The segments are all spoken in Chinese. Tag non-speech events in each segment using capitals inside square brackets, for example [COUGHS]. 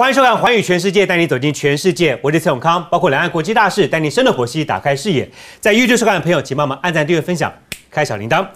欢迎收看《环宇全世界》，带你走进全世界。我是蔡永康，包括两岸国际大事，带你深入剖析，打开视野。在 YouTube 收看的朋友，请帮忙按赞、订阅、分享、开小铃铛。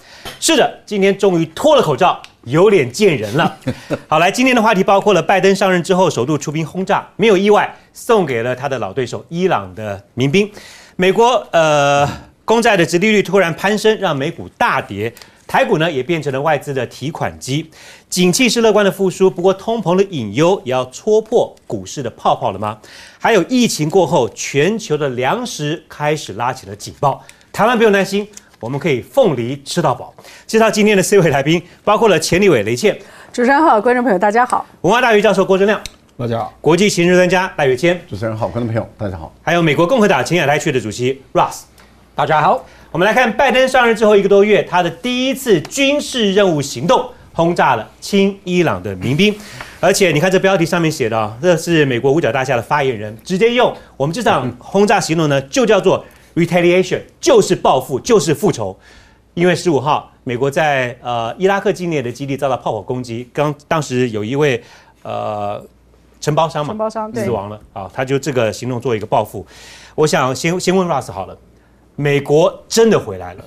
是的，今天终于脱了口罩，有脸见人了。[LAUGHS] 好，来，今天的话题包括了拜登上任之后首度出兵轰炸，没有意外，送给了他的老对手伊朗的民兵。美国呃，公债的殖利率突然攀升，让美股大跌。台股呢也变成了外资的提款机，景气是乐观的复苏，不过通膨的隐忧也要戳破股市的泡泡了吗？还有疫情过后，全球的粮食开始拉起了警报。台湾不用担心，我们可以凤梨吃到饱。介绍今天的四位来宾，包括了钱立伟、雷倩，主持人好，观众朋友大家好，文化大学教授郭正亮，大家好，国际形势专家赖月谦，主持人好，观众朋友大家好，还有美国共和党前亚太区的主席 Russ，大家好。我们来看拜登上任之后一个多月，他的第一次军事任务行动轰炸了亲伊朗的民兵，而且你看这标题上面写的啊，这是美国五角大厦的发言人直接用我们这场轰炸行动呢，就叫做 retaliation，就是报复，就是复仇。因为十五号美国在呃伊拉克境内的基地遭到炮火攻击，刚当时有一位呃承包商嘛，承包商死亡了啊，他就这个行动做一个报复。我想先先问 Russ 好了。美国真的回来了，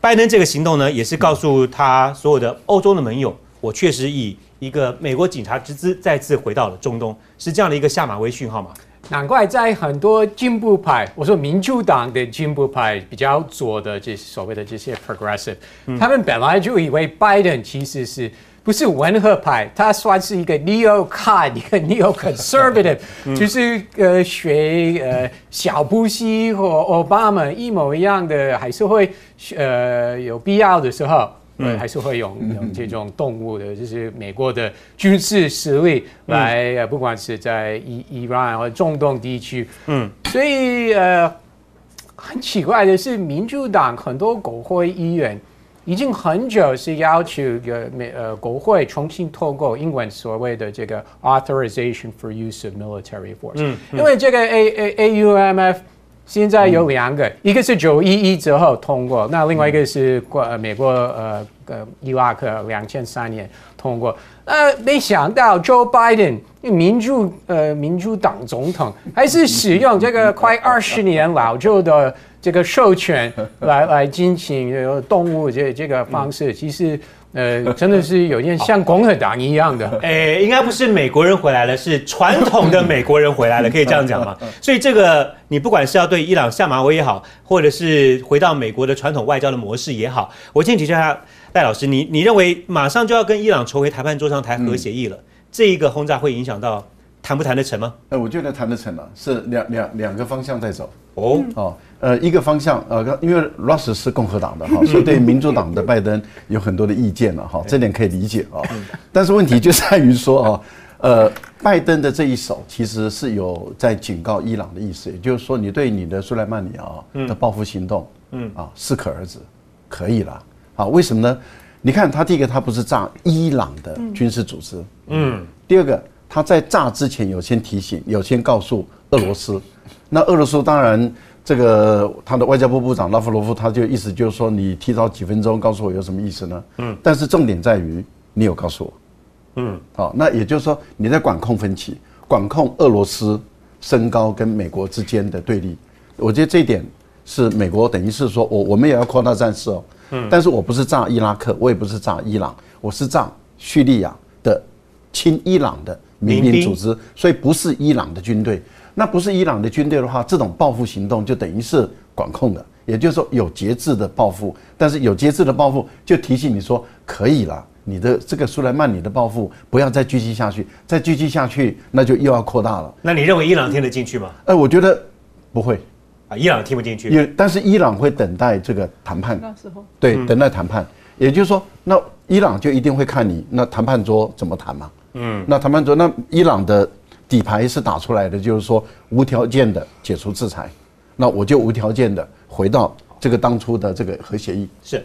拜登这个行动呢，也是告诉他所有的欧洲的盟友，我确实以一个美国警察之姿再次回到了中东，是这样的一个下马威讯号吗？难怪在很多进步派，我说民主党的进步派比较左的这所谓的这些 progressive，他们本来就以为拜登其实是。不是温和派，他算是一个 neo-con，一个 neo-conservative，就是呃学呃小布希和奥巴马一模一样的，还是会呃有必要的时候，呃还是会用用这种动物的，就是美国的军事实力来，呃不管是在伊伊朗或中东地区，嗯，所以呃很奇怪的是，民主党很多国会议员。已经很久是要求呃美呃国会重新透过英文所谓的这个 authorization for use of military force，嗯，因为这个 A A A U M F 现在有两个，一个是九一一之后通过，那另外一个是过美国呃呃伊拉克两千三年通过，呃没想到 Joe Biden 民主呃民主党总统还是使用这个快二十年老旧的。这个授权 [LAUGHS] 来来进行动物这这个方式，其实呃真的是有点像共和党一样的。[LAUGHS] 哎，应该不是美国人回来了，是传统的美国人回来了，可以这样讲吗？[LAUGHS] 所以这个你不管是要对伊朗下马威也好，或者是回到美国的传统外交的模式也好，我先请教下戴老师，你你认为马上就要跟伊朗重回谈判桌上谈核协议了，这一个轰炸会影响到谈不谈得成吗？哎，我觉得谈得成了，是两两两个方向在走。哦哦。呃，一个方向，呃，因为 Russ 是共和党的哈，所以对民主党的拜登有很多的意见了哈，这点可以理解啊。[LAUGHS] 但是问题就在于说啊，呃，拜登的这一手其实是有在警告伊朗的意思，也就是说，你对你的苏莱曼尼啊的报复行动，嗯啊，适可而止，可以了啊？为什么呢？你看他第一个，他不是炸伊朗的军事组织，嗯，第二个他在炸之前有先提醒，有先告诉俄罗斯，那俄罗斯当然。这个他的外交部部长拉夫罗夫，他就意思就是说，你提早几分钟告诉我有什么意思呢？嗯，但是重点在于你有告诉我，嗯，好，那也就是说你在管控分歧，管控俄罗斯升高跟美国之间的对立。我觉得这一点是美国等于是说我我们也要扩大战事哦，嗯，但是我不是炸伊拉克，我也不是炸伊朗，我是炸叙利亚的亲伊朗的民兵组织，所以不是伊朗的军队。那不是伊朗的军队的话，这种报复行动就等于是管控的，也就是说有节制的报复。但是有节制的报复，就提醒你说可以了，你的这个苏莱曼尼的报复不要再继续下去，再继续下去那就又要扩大了。那你认为伊朗听得进去吗？哎，我觉得不会啊，伊朗听不进去。也，但是伊朗会等待这个谈判，那时候对，等待谈判。也就是说，那伊朗就一定会看你那谈判桌怎么谈嘛。嗯，那谈判桌，那伊朗的。底牌是打出来的，就是说无条件的解除制裁，那我就无条件的回到这个当初的这个核协议。是，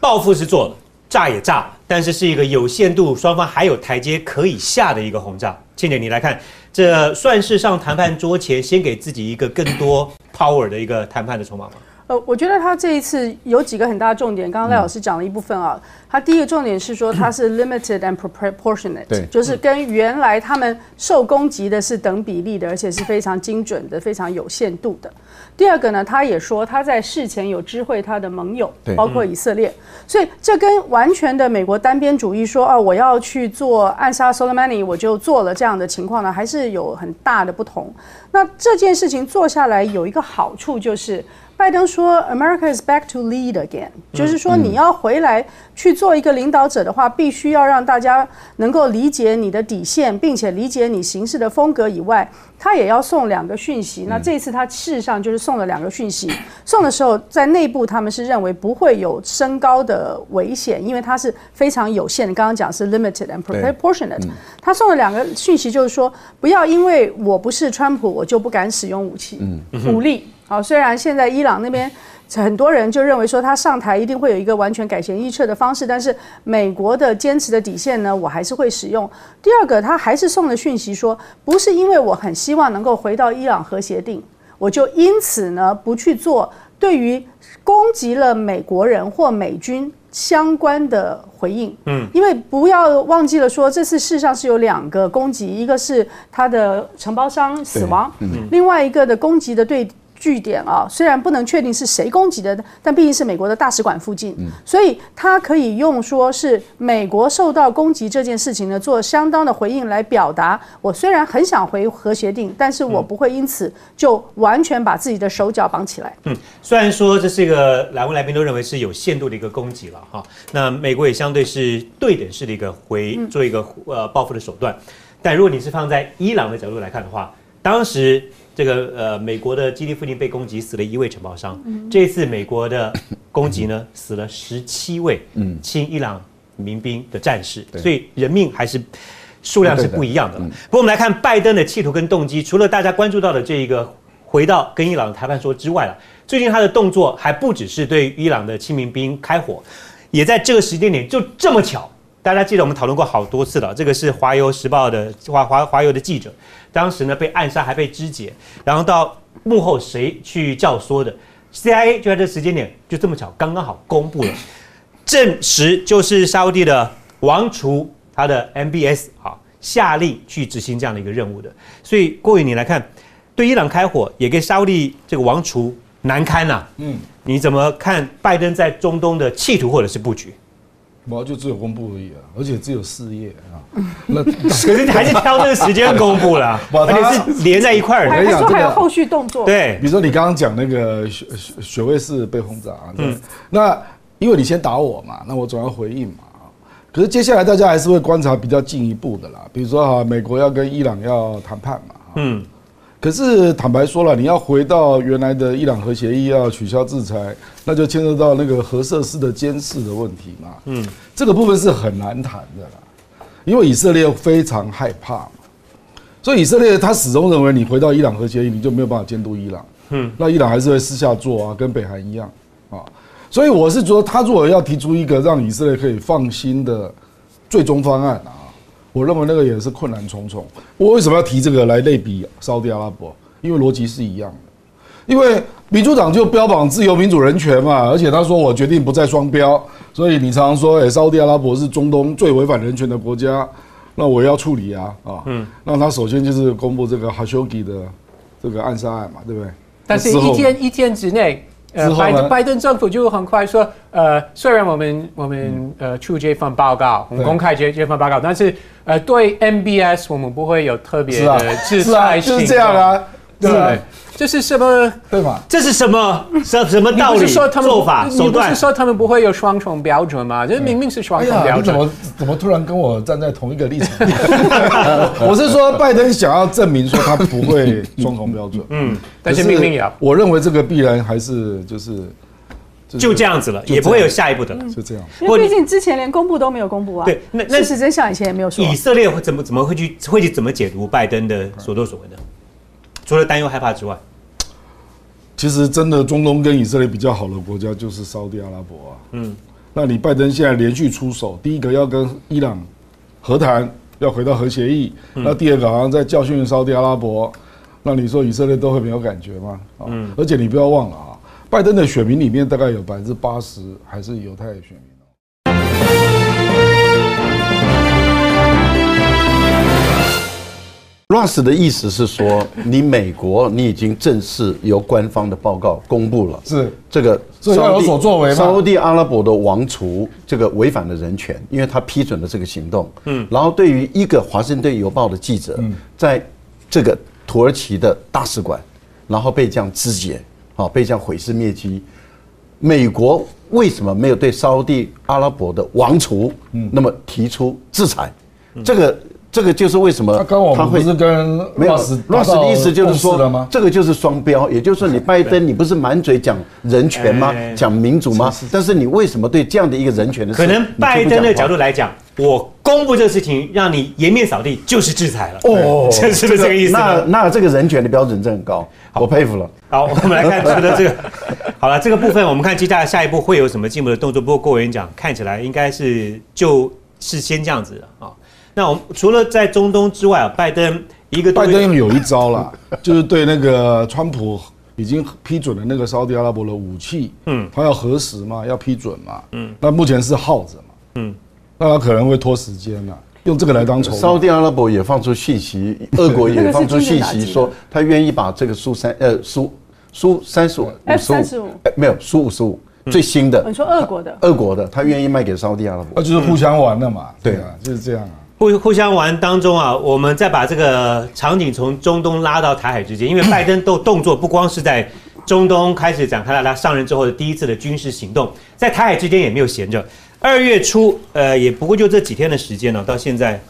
报复是做了，炸也炸，但是是一个有限度，双方还有台阶可以下的一个轰炸。倩姐，你来看，这算是上谈判桌前先给自己一个更多 power 的一个谈判的筹码吗？呃，我觉得他这一次有几个很大的重点，刚刚赖老师讲了一部分啊。他第一个重点是说他是 limited and proportionate，就是跟原来他们受攻击的是等比例的，而且是非常精准的、非常有限度的。第二个呢，他也说他在事前有知会他的盟友，包括以色列，所以这跟完全的美国单边主义说啊，我要去做暗杀 Soleimani，我就做了这样的情况呢，还是有很大的不同。那这件事情做下来有一个好处就是。拜登说：“America is back to lead again。”就是说，你要回来去做一个领导者的话，必须要让大家能够理解你的底线，并且理解你行事的风格以外，他也要送两个讯息。那这一次他事实上就是送了两个讯息。送的时候，在内部他们是认为不会有升高的危险，因为它是非常有限的。刚刚讲是 limited and proportionate。他送了两个讯息，就是说，不要因为我不是川普，我就不敢使用武器、武力。好，虽然现在伊朗那边很多人就认为说他上台一定会有一个完全改弦易辙的方式，但是美国的坚持的底线呢，我还是会使用。第二个，他还是送了讯息说，不是因为我很希望能够回到伊朗核协定，我就因此呢不去做对于攻击了美国人或美军相关的回应。嗯，因为不要忘记了说，这次事实上是有两个攻击，一个是他的承包商死亡，另外一个的攻击的对。据点啊，虽然不能确定是谁攻击的，但毕竟是美国的大使馆附近，所以他可以用说是美国受到攻击这件事情呢，做相当的回应来表达。我虽然很想回核协定，但是我不会因此就完全把自己的手脚绑起来。嗯，虽然说这是一个两位来宾都认为是有限度的一个攻击了哈，那美国也相对是对等式的一个回做一个呃报复的手段，但如果你是放在伊朗的角度来看的话，当时。这个呃，美国的基地附近被攻击，死了一位承包商。这一次美国的攻击呢，死了十七位亲伊朗民兵的战士，所以人命还是数量是不一样的。不过我们来看拜登的企图跟动机，除了大家关注到的这一个回到跟伊朗的谈判说之外了，最近他的动作还不只是对伊朗的亲民兵开火，也在这个时间点就这么巧。大家记得我们讨论过好多次了，这个是华邮时报的华华华邮的记者，当时呢被暗杀还被肢解，然后到幕后谁去教唆的？CIA 就在这时间点就这么巧刚刚好公布了，[LAUGHS] 证实就是沙地的王储他的 MBS 啊下令去执行这样的一个任务的，所以郭宇你来看，对伊朗开火也给沙地这个王储难堪呐，嗯，你怎么看拜登在中东的企图或者是布局？我就只有公布而已啊，而且只有四页啊。[LAUGHS] 那可是你还是挑这个时间公布了，[LAUGHS] 而且是连在一块儿。还说还有后续动作。对，比如说你刚刚讲那个雪雪位是被轰炸，嗯，那因为你先打我嘛，那我总要回应嘛。可是接下来大家还是会观察比较进一步的啦，比如说哈，美国要跟伊朗要谈判嘛，嗯。可是坦白说了，你要回到原来的伊朗核协议，要取消制裁，那就牵涉到那个核设施的监视的问题嘛。嗯，这个部分是很难谈的啦，因为以色列非常害怕嘛，所以以色列他始终认为你回到伊朗核协议，你就没有办法监督伊朗。嗯，那伊朗还是会私下做啊，跟北韩一样啊。所以我是说，他如果要提出一个让以色列可以放心的最终方案啊。我认为那个也是困难重重。我为什么要提这个来类比沙特阿拉伯？因为逻辑是一样的。因为民主党就标榜自由、民主、人权嘛，而且他说我决定不再双标，所以你常常说，哎，沙特阿拉伯是中东最违反人权的国家，那我要处理啊啊。嗯。那他首先就是公布这个哈修吉的这个暗杀案嘛，对不对？但是一天一天之内。呃，拜拜登政府就很快说，呃，虽然我们我们呃出这份报告，我们公开这这份报告，但是呃，对 MBS 我们不会有特别的制裁性，就是这样啊，对。这是什么？对吗？这是什么？什什么道理？不是说他们做法手段？不是说他们不会有双重标准吗？这明明是双重标准。怎么怎么突然跟我站在同一个立场？[LAUGHS] 我是说，拜登想要证明说他不会双重标准。嗯，但是明明有。我认为这个必然还是就是就这样子了，也不会有下一步的了。就这样。因为毕竟之前连公布都没有公布啊。对，那那是真相以前也没有说。以色列会怎么怎么会去会去怎么解读拜登的所作所为呢？除了担忧害怕之外，其实真的中东跟以色列比较好的国家就是沙特阿拉伯啊。嗯，那你拜登现在连续出手，第一个要跟伊朗和谈，要回到核协议，那第二个好像在教训沙特阿拉伯，那你说以色列都会没有感觉吗？嗯，而且你不要忘了啊，拜登的选民里面大概有百分之八十还是犹太选民。Ross 的意思是说，你美国你已经正式由官方的报告公布了，是这个要有所作为沙地阿拉伯的王储这个违反了人权，因为他批准了这个行动。嗯，然后对于一个华盛顿邮报的记者，在这个土耳其的大使馆，然后被这样肢解，好被这样毁尸灭迹，美国为什么没有对沙地阿拉伯的王储，嗯，那么提出制裁？这个。这个就是为什么他会是跟没有 Ross 的意思就是说，这个就是双标，也就是说你拜登你不是满嘴讲人权吗？讲民主吗？但是你为什么对这样的一个人权的可能拜登的角度来讲，我公布这个事情让你颜面扫地就是制裁了哦，是不是这个意思？那那这个人权的标准真很高，我佩服了。好，我们来看觉得这个好了，这个部分我们看接下来下一步会有什么进一步的动作。不过郭委员讲看起来应该是就是先这样子的啊。那我们除了在中东之外啊，拜登一个拜登有一招了，[LAUGHS] 就是对那个川普已经批准了那个沙特阿拉伯的武器，嗯，他要核实嘛，要批准嘛，嗯，那目前是耗着嘛，嗯，那他可能会拖时间了，用这个来当筹码。沙特阿拉伯也放出信息，[LAUGHS] 俄国也放出信息说，他愿意把这个苏三呃苏苏三十五五。十五，没有苏五十五最新的，你说俄国的，俄国的，他愿意卖给沙特阿拉伯，那就是互相玩的嘛，对啊，就是这样啊。互互相玩当中啊，我们再把这个场景从中东拉到台海之间，因为拜登都动作不光是在中东开始展开了他上任之后的第一次的军事行动，在台海之间也没有闲着。二月初，呃，也不过就这几天的时间呢，到现在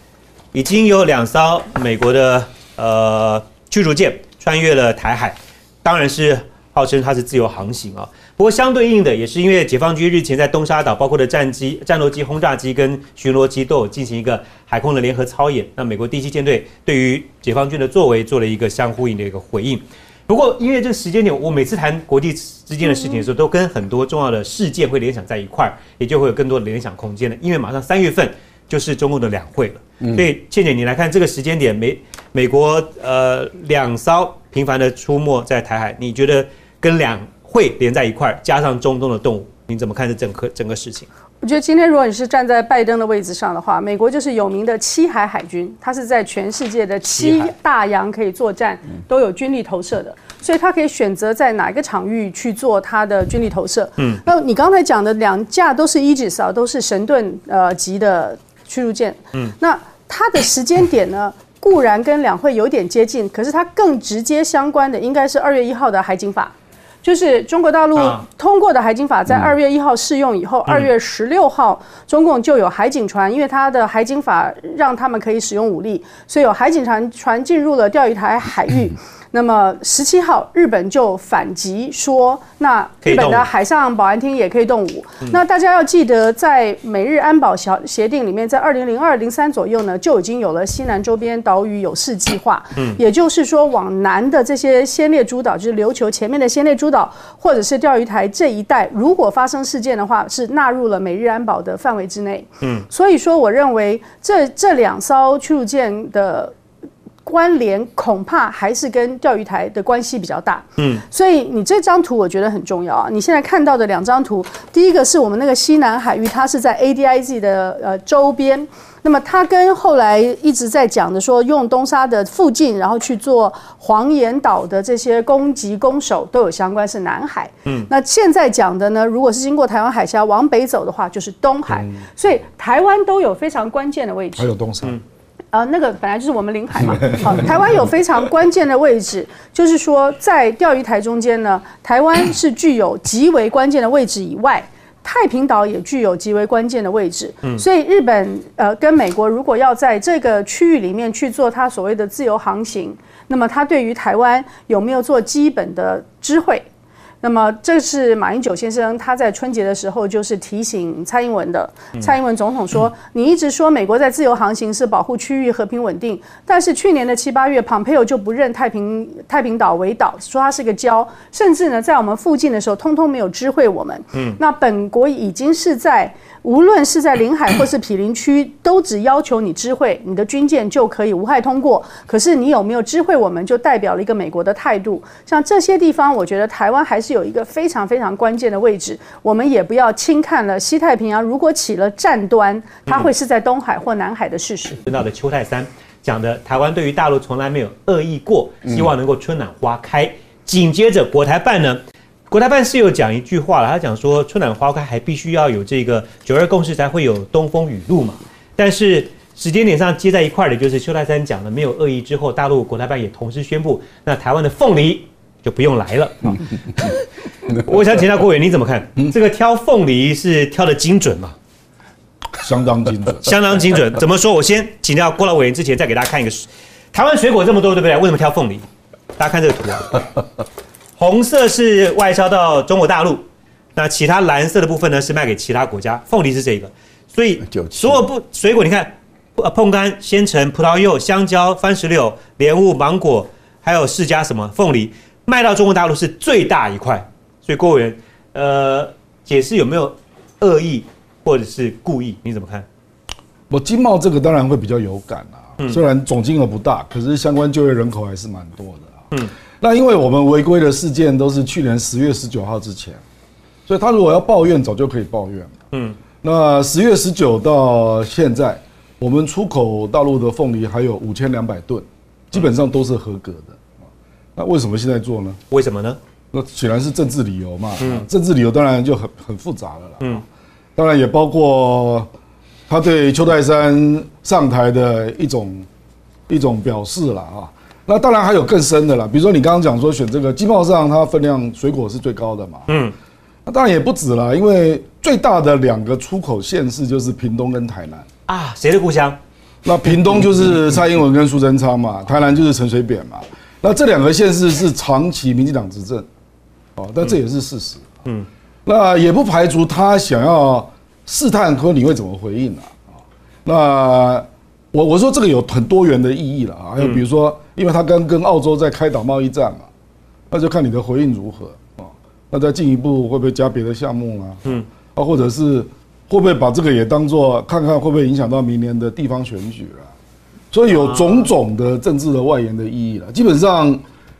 已经有两艘美国的呃驱逐舰穿越了台海，当然是号称它是自由航行啊。不过相对应的，也是因为解放军日前在东沙岛，包括的战机、战斗机、轰炸机跟巡逻机都有进行一个海空的联合操演。那美国第七舰队对于解放军的作为做了一个相呼应的一个回应。不过因为这个时间点，我每次谈国际之间的事情的时候，都跟很多重要的事件会联想在一块儿，也就会有更多的联想空间了。因为马上三月份就是中共的两会了，所以倩倩你来看这个时间点，美美国呃两艘频繁的出没在台海，你觉得跟两？会连在一块儿，加上中东的动物，你怎么看这整个整个事情？我觉得今天如果你是站在拜登的位置上的话，美国就是有名的七海海军，它是在全世界的七大洋可以作战，都有军力投射的，所以它可以选择在哪一个场域去做它的军力投射。嗯，那你刚才讲的两架都是 Aegis 啊，都是神盾呃级的驱逐舰。嗯，那它的时间点呢，固然跟两会有点接近，可是它更直接相关的应该是二月一号的海警法。就是中国大陆通过的海警法，在二月一号试用以后，二月十六号中共就有海警船，因为它的海警法让他们可以使用武力，所以有海警船船进入了钓鱼台海域。[LAUGHS] 那么十七号，日本就反击说，那日本的海上保安厅也可以动武。那大家要记得，在美日安保协协定里面，在二零零二零三左右呢，就已经有了西南周边岛屿有事计划。嗯，也就是说，往南的这些先列诸岛，就是琉球前面的先列诸岛，或者是钓鱼台这一带，如果发生事件的话，是纳入了美日安保的范围之内。嗯，所以说，我认为这这两艘驱逐舰的。关联恐怕还是跟钓鱼台的关系比较大，嗯，所以你这张图我觉得很重要啊。你现在看到的两张图，第一个是我们那个西南海域，它是在 A D I Z 的呃周边，那么它跟后来一直在讲的说用东沙的附近，然后去做黄岩岛的这些攻击攻守都有相关，是南海，嗯，那现在讲的呢，如果是经过台湾海峡往北走的话，就是东海，所以台湾都有非常关键的位置，还有东沙。呃，那个本来就是我们领海嘛。[LAUGHS] 好，台湾有非常关键的位置，[LAUGHS] 就是说在钓鱼台中间呢，台湾是具有极为关键的位置以外，太平岛也具有极为关键的位置。嗯，所以日本呃跟美国如果要在这个区域里面去做它所谓的自由航行，那么它对于台湾有没有做基本的知会？那么，这是马英九先生他在春节的时候就是提醒蔡英文的。蔡英文总统说：“你一直说美国在自由航行是保护区域和平稳定，但是去年的七八月，蓬佩奥就不认太平太平岛为岛，说它是个礁，甚至呢在我们附近的时候，通通没有知会我们。嗯，那本国已经是在无论是在领海或是毗邻区，都只要求你知会，你的军舰就可以无害通过。可是你有没有知会我们，就代表了一个美国的态度。像这些地方，我觉得台湾还是有一个非常非常关键的位置。我们也不要轻看了西太平洋，如果起了战端，它会是在东海或南海的事实。知道的邱泰三讲的，台湾对于大陆从来没有恶意过，希望能够春暖花开。紧接着国台办呢？国台办是有讲一句话了，他讲说春暖花开还必须要有这个九二共识才会有东风雨露嘛。但是时间点上接在一块的，就是邱泰山讲了没有恶意之后，大陆国台办也同时宣布，那台湾的凤梨就不用来了啊。[LAUGHS] 我想请教郭伟，你怎么看？这个挑凤梨是挑的精准吗？相当精准，相当精准。怎么说？我先请教郭老委员之前，再给大家看一个台湾水果这么多，对不对？为什么挑凤梨？大家看这个图啊。红色是外销到中国大陆，那其他蓝色的部分呢是卖给其他国家。凤梨是这个，所以所有不水果，你看，呃，碰柑、鲜橙、葡萄柚、香蕉、番石榴、莲雾、芒果，还有释迦什么凤梨，卖到中国大陆是最大一块。所以郭委员，呃，解释有没有恶意或者是故意？你怎么看？我经贸这个当然会比较有感啊，虽然总金额不大，可是相关就业人口还是蛮多的啊。嗯。那因为我们违规的事件都是去年十月十九号之前，所以他如果要抱怨，早就可以抱怨了。嗯，那十月十九到现在，我们出口大陆的凤梨还有五千两百吨，基本上都是合格的。那为什么现在做呢？为什么呢？那显然是政治理由嘛。嗯，政治理由当然就很很复杂了啦。嗯，当然也包括他对邱泰山上台的一种一种表示了啊。那当然还有更深的了，比如说你刚刚讲说选这个经贸上，它分量水果是最高的嘛。嗯，那当然也不止了，因为最大的两个出口县市就是屏东跟台南啊，谁的故乡？那屏东就是蔡英文跟苏贞昌嘛，台南就是陈水扁嘛。那这两个县市是长期民进党执政，哦，但这也是事实。嗯，那也不排除他想要试探说你会怎么回应啊？那我我说这个有很多元的意义了啊，还有比如说。因为他刚跟澳洲在开打贸易战嘛，那就看你的回应如何啊。那再进一步会不会加别的项目啊？嗯，啊，或者是会不会把这个也当做看看会不会影响到明年的地方选举啊？所以有种种的政治的外延的意义了。基本上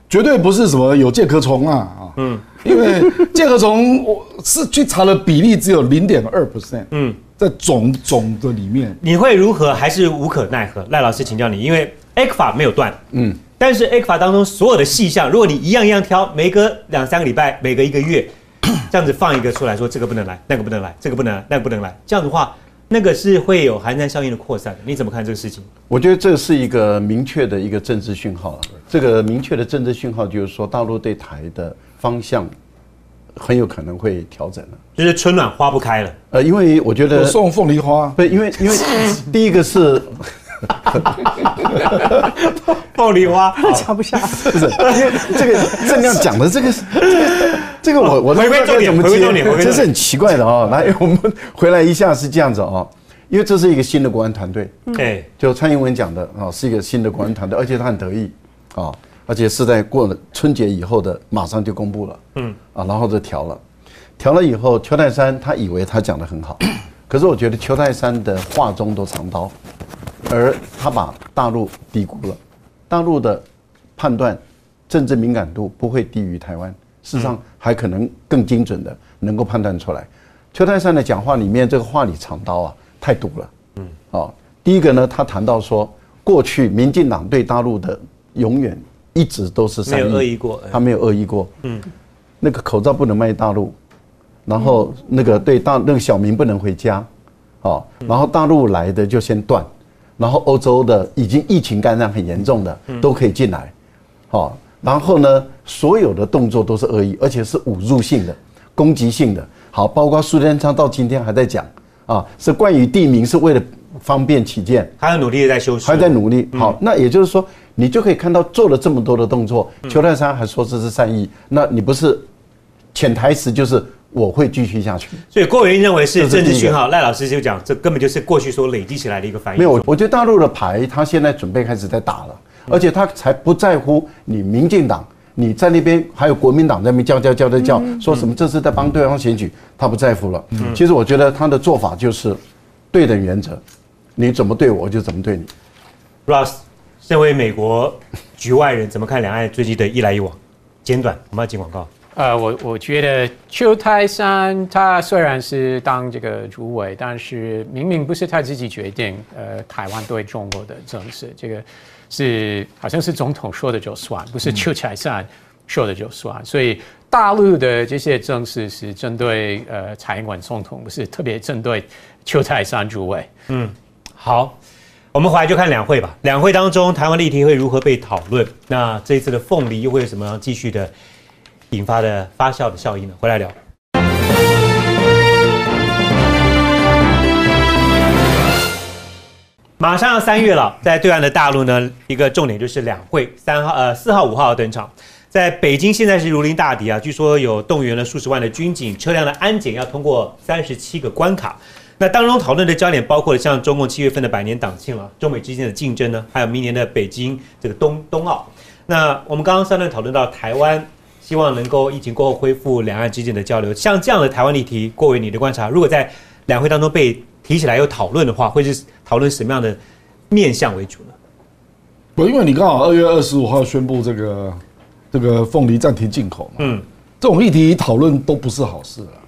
绝对不是什么有介壳虫啊啊，嗯，因为介壳虫我是去查的比例只有零点二 percent，嗯，在总总的里面，你会如何还是无可奈何？赖老师请教你，因为。A 克法没有断，嗯，但是 A 克法当中所有的细项，如果你一样一样挑，每隔两三个礼拜，每隔一个月，[COUGHS] 这样子放一个出来说这个不能来，那个不能来，这个不能，那个不能来，这样的话，那个是会有寒战效应的扩散。你怎么看这个事情？我觉得这是一个明确的一个政治讯号了。这个明确的政治讯号就是说，大陆对台的方向很有可能会调整了，就是春暖花不开了。呃，因为我觉得送凤梨花，对，因为因为第一个是。爆梨花。讲不下，不是因为这个正亮讲的这个这个这个我我回归重点，回归重点，这是很奇怪的哦。来，我们回来一下是这样子哦，因为这是一个新的国安团队，对，就蔡英文讲的啊，是一个新的国安团队，而且他很得意啊，而且是在过了春节以后的马上就公布了，嗯。啊，然后就调了，调了以后，邱泰山他以为他讲的很好，可是我觉得邱泰山的话中都藏刀。而他把大陆低估了，大陆的判断政治敏感度不会低于台湾，事实上还可能更精准的能够判断出来。邱泰山的讲话里面这个话里藏刀啊，太毒了。嗯，啊，第一个呢，他谈到说，过去民进党对大陆的永远一直都是没有恶意过，他没有恶意过。嗯，那个口罩不能卖大陆，然后那个对大那个小民不能回家，哦，然后大陆来的就先断。然后欧洲的已经疫情感染很严重的都可以进来，好，然后呢，所有的动作都是恶意，而且是侮辱性的、攻击性的。好，包括苏贞昌到今天还在讲啊，是关于地名，是为了方便起见，还在努力在修饰，还在努力。好，那也就是说，你就可以看到做了这么多的动作，邱泰山还说这是善意，那你不是潜台词就是。我会继续下去，所以郭伟英认为是政治讯号。赖老师就讲，这根本就是过去所累积起来的一个反应。没有，我觉得大陆的牌，他现在准备开始在打了，而且他才不在乎你民进党你在那边还有国民党在那边叫叫叫叫叫，说什么这是在帮对方选举，他不在乎了。其实我觉得他的做法就是对等原则，你怎么对我，我就怎么对你。Ross，身为美国局外人，怎么看两岸最近的一来一往？简短，我们要进广告。呃，我我觉得邱泰山他虽然是当这个主委，但是明明不是他自己决定，呃，台湾对中国的政策，这个是好像是总统说的就算，不是邱泰山说的就算。所以大陆的这些政策是针对呃蔡英文总统，不是特别针对邱泰山主委。嗯，好，我们回来就看两会吧。两会当中，台湾议题会如何被讨论？那这一次的凤梨又会有什么样继续的？引发的发酵的效应呢？回来聊。马上要三月了，在对岸的大陆呢，一个重点就是两会，三号呃四号五号要登场。在北京现在是如临大敌啊，据说有动员了数十万的军警，车辆的安检要通过三十七个关卡。那当中讨论的焦点包括了像中共七月份的百年党庆了，中美之间的竞争呢，还有明年的北京这个冬冬奥。那我们刚刚上段讨论到台湾。希望能够疫情过后恢复两岸之间的交流。像这样的台湾议题，郭伟，你的观察，如果在两会当中被提起来又讨论的话，会是讨论什么样的面向为主呢？不，因为你刚好二月二十五号宣布这个这个凤梨暂停进口嘛，嗯，这种议题讨论都不是好事啊。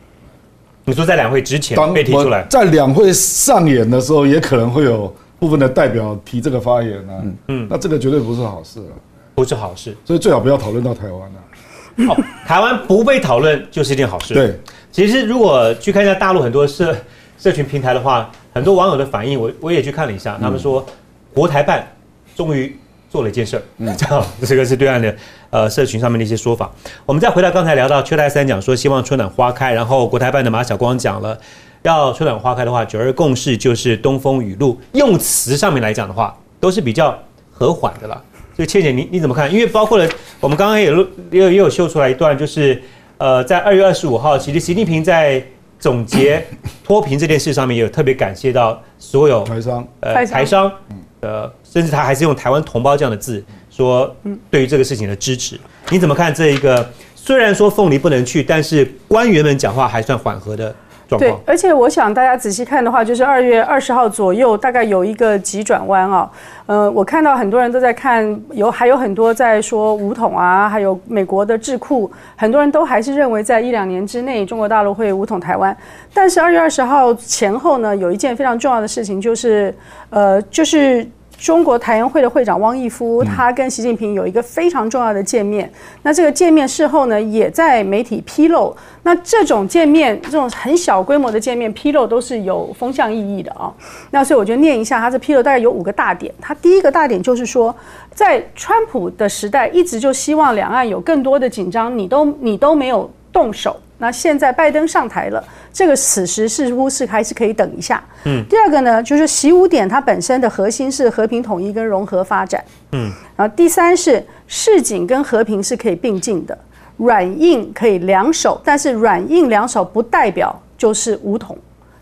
你说在两会之前被提出来，在两会上演的时候，也可能会有部分的代表提这个发言啊，嗯，那这个绝对不是好事啊，不是好事，所以最好不要讨论到台湾啊。好，台湾不被讨论就是一件好事。对，其实如果去看一下大陆很多社社群平台的话，很多网友的反应，我我也去看了一下，他们说国台办终于做了一件事儿，嗯，这 [LAUGHS] 样这个是对岸的呃社群上面的一些说法。我们再回到刚才聊到邱泰三讲说希望春暖花开，然后国台办的马晓光讲了要春暖花开的话，九二共识就是东风雨露，用词上面来讲的话都是比较和缓的了。所以倩姐，你你怎么看？因为包括了我们刚刚也也有也有秀出来一段，就是呃，在二月二十五号，其实习近平在总结 [COUGHS] 脱贫这件事上面，也有特别感谢到所有台商，呃，台商，呃，甚至他还是用台湾同胞这样的字说，对于这个事情的支持。你怎么看这一个？虽然说凤梨不能去，但是官员们讲话还算缓和的。对，而且我想大家仔细看的话，就是二月二十号左右，大概有一个急转弯啊。呃，我看到很多人都在看，有还有很多在说武统啊，还有美国的智库，很多人都还是认为在一两年之内，中国大陆会武统台湾。但是二月二十号前后呢，有一件非常重要的事情，就是呃，就是。中国台研会的会长汪毅夫，他跟习近平有一个非常重要的见面。那这个见面事后呢，也在媒体披露。那这种见面，这种很小规模的见面披露，都是有风向意义的啊。那所以我就念一下，他这披露大概有五个大点。他第一个大点就是说，在川普的时代，一直就希望两岸有更多的紧张，你都你都没有动手。那现在拜登上台了，这个此时似乎是还是可以等一下。嗯，第二个呢，就是习武点它本身的核心是和平统一跟融合发展。嗯，然后第三是市井跟和平是可以并进的，软硬可以两手，但是软硬两手不代表就是武统。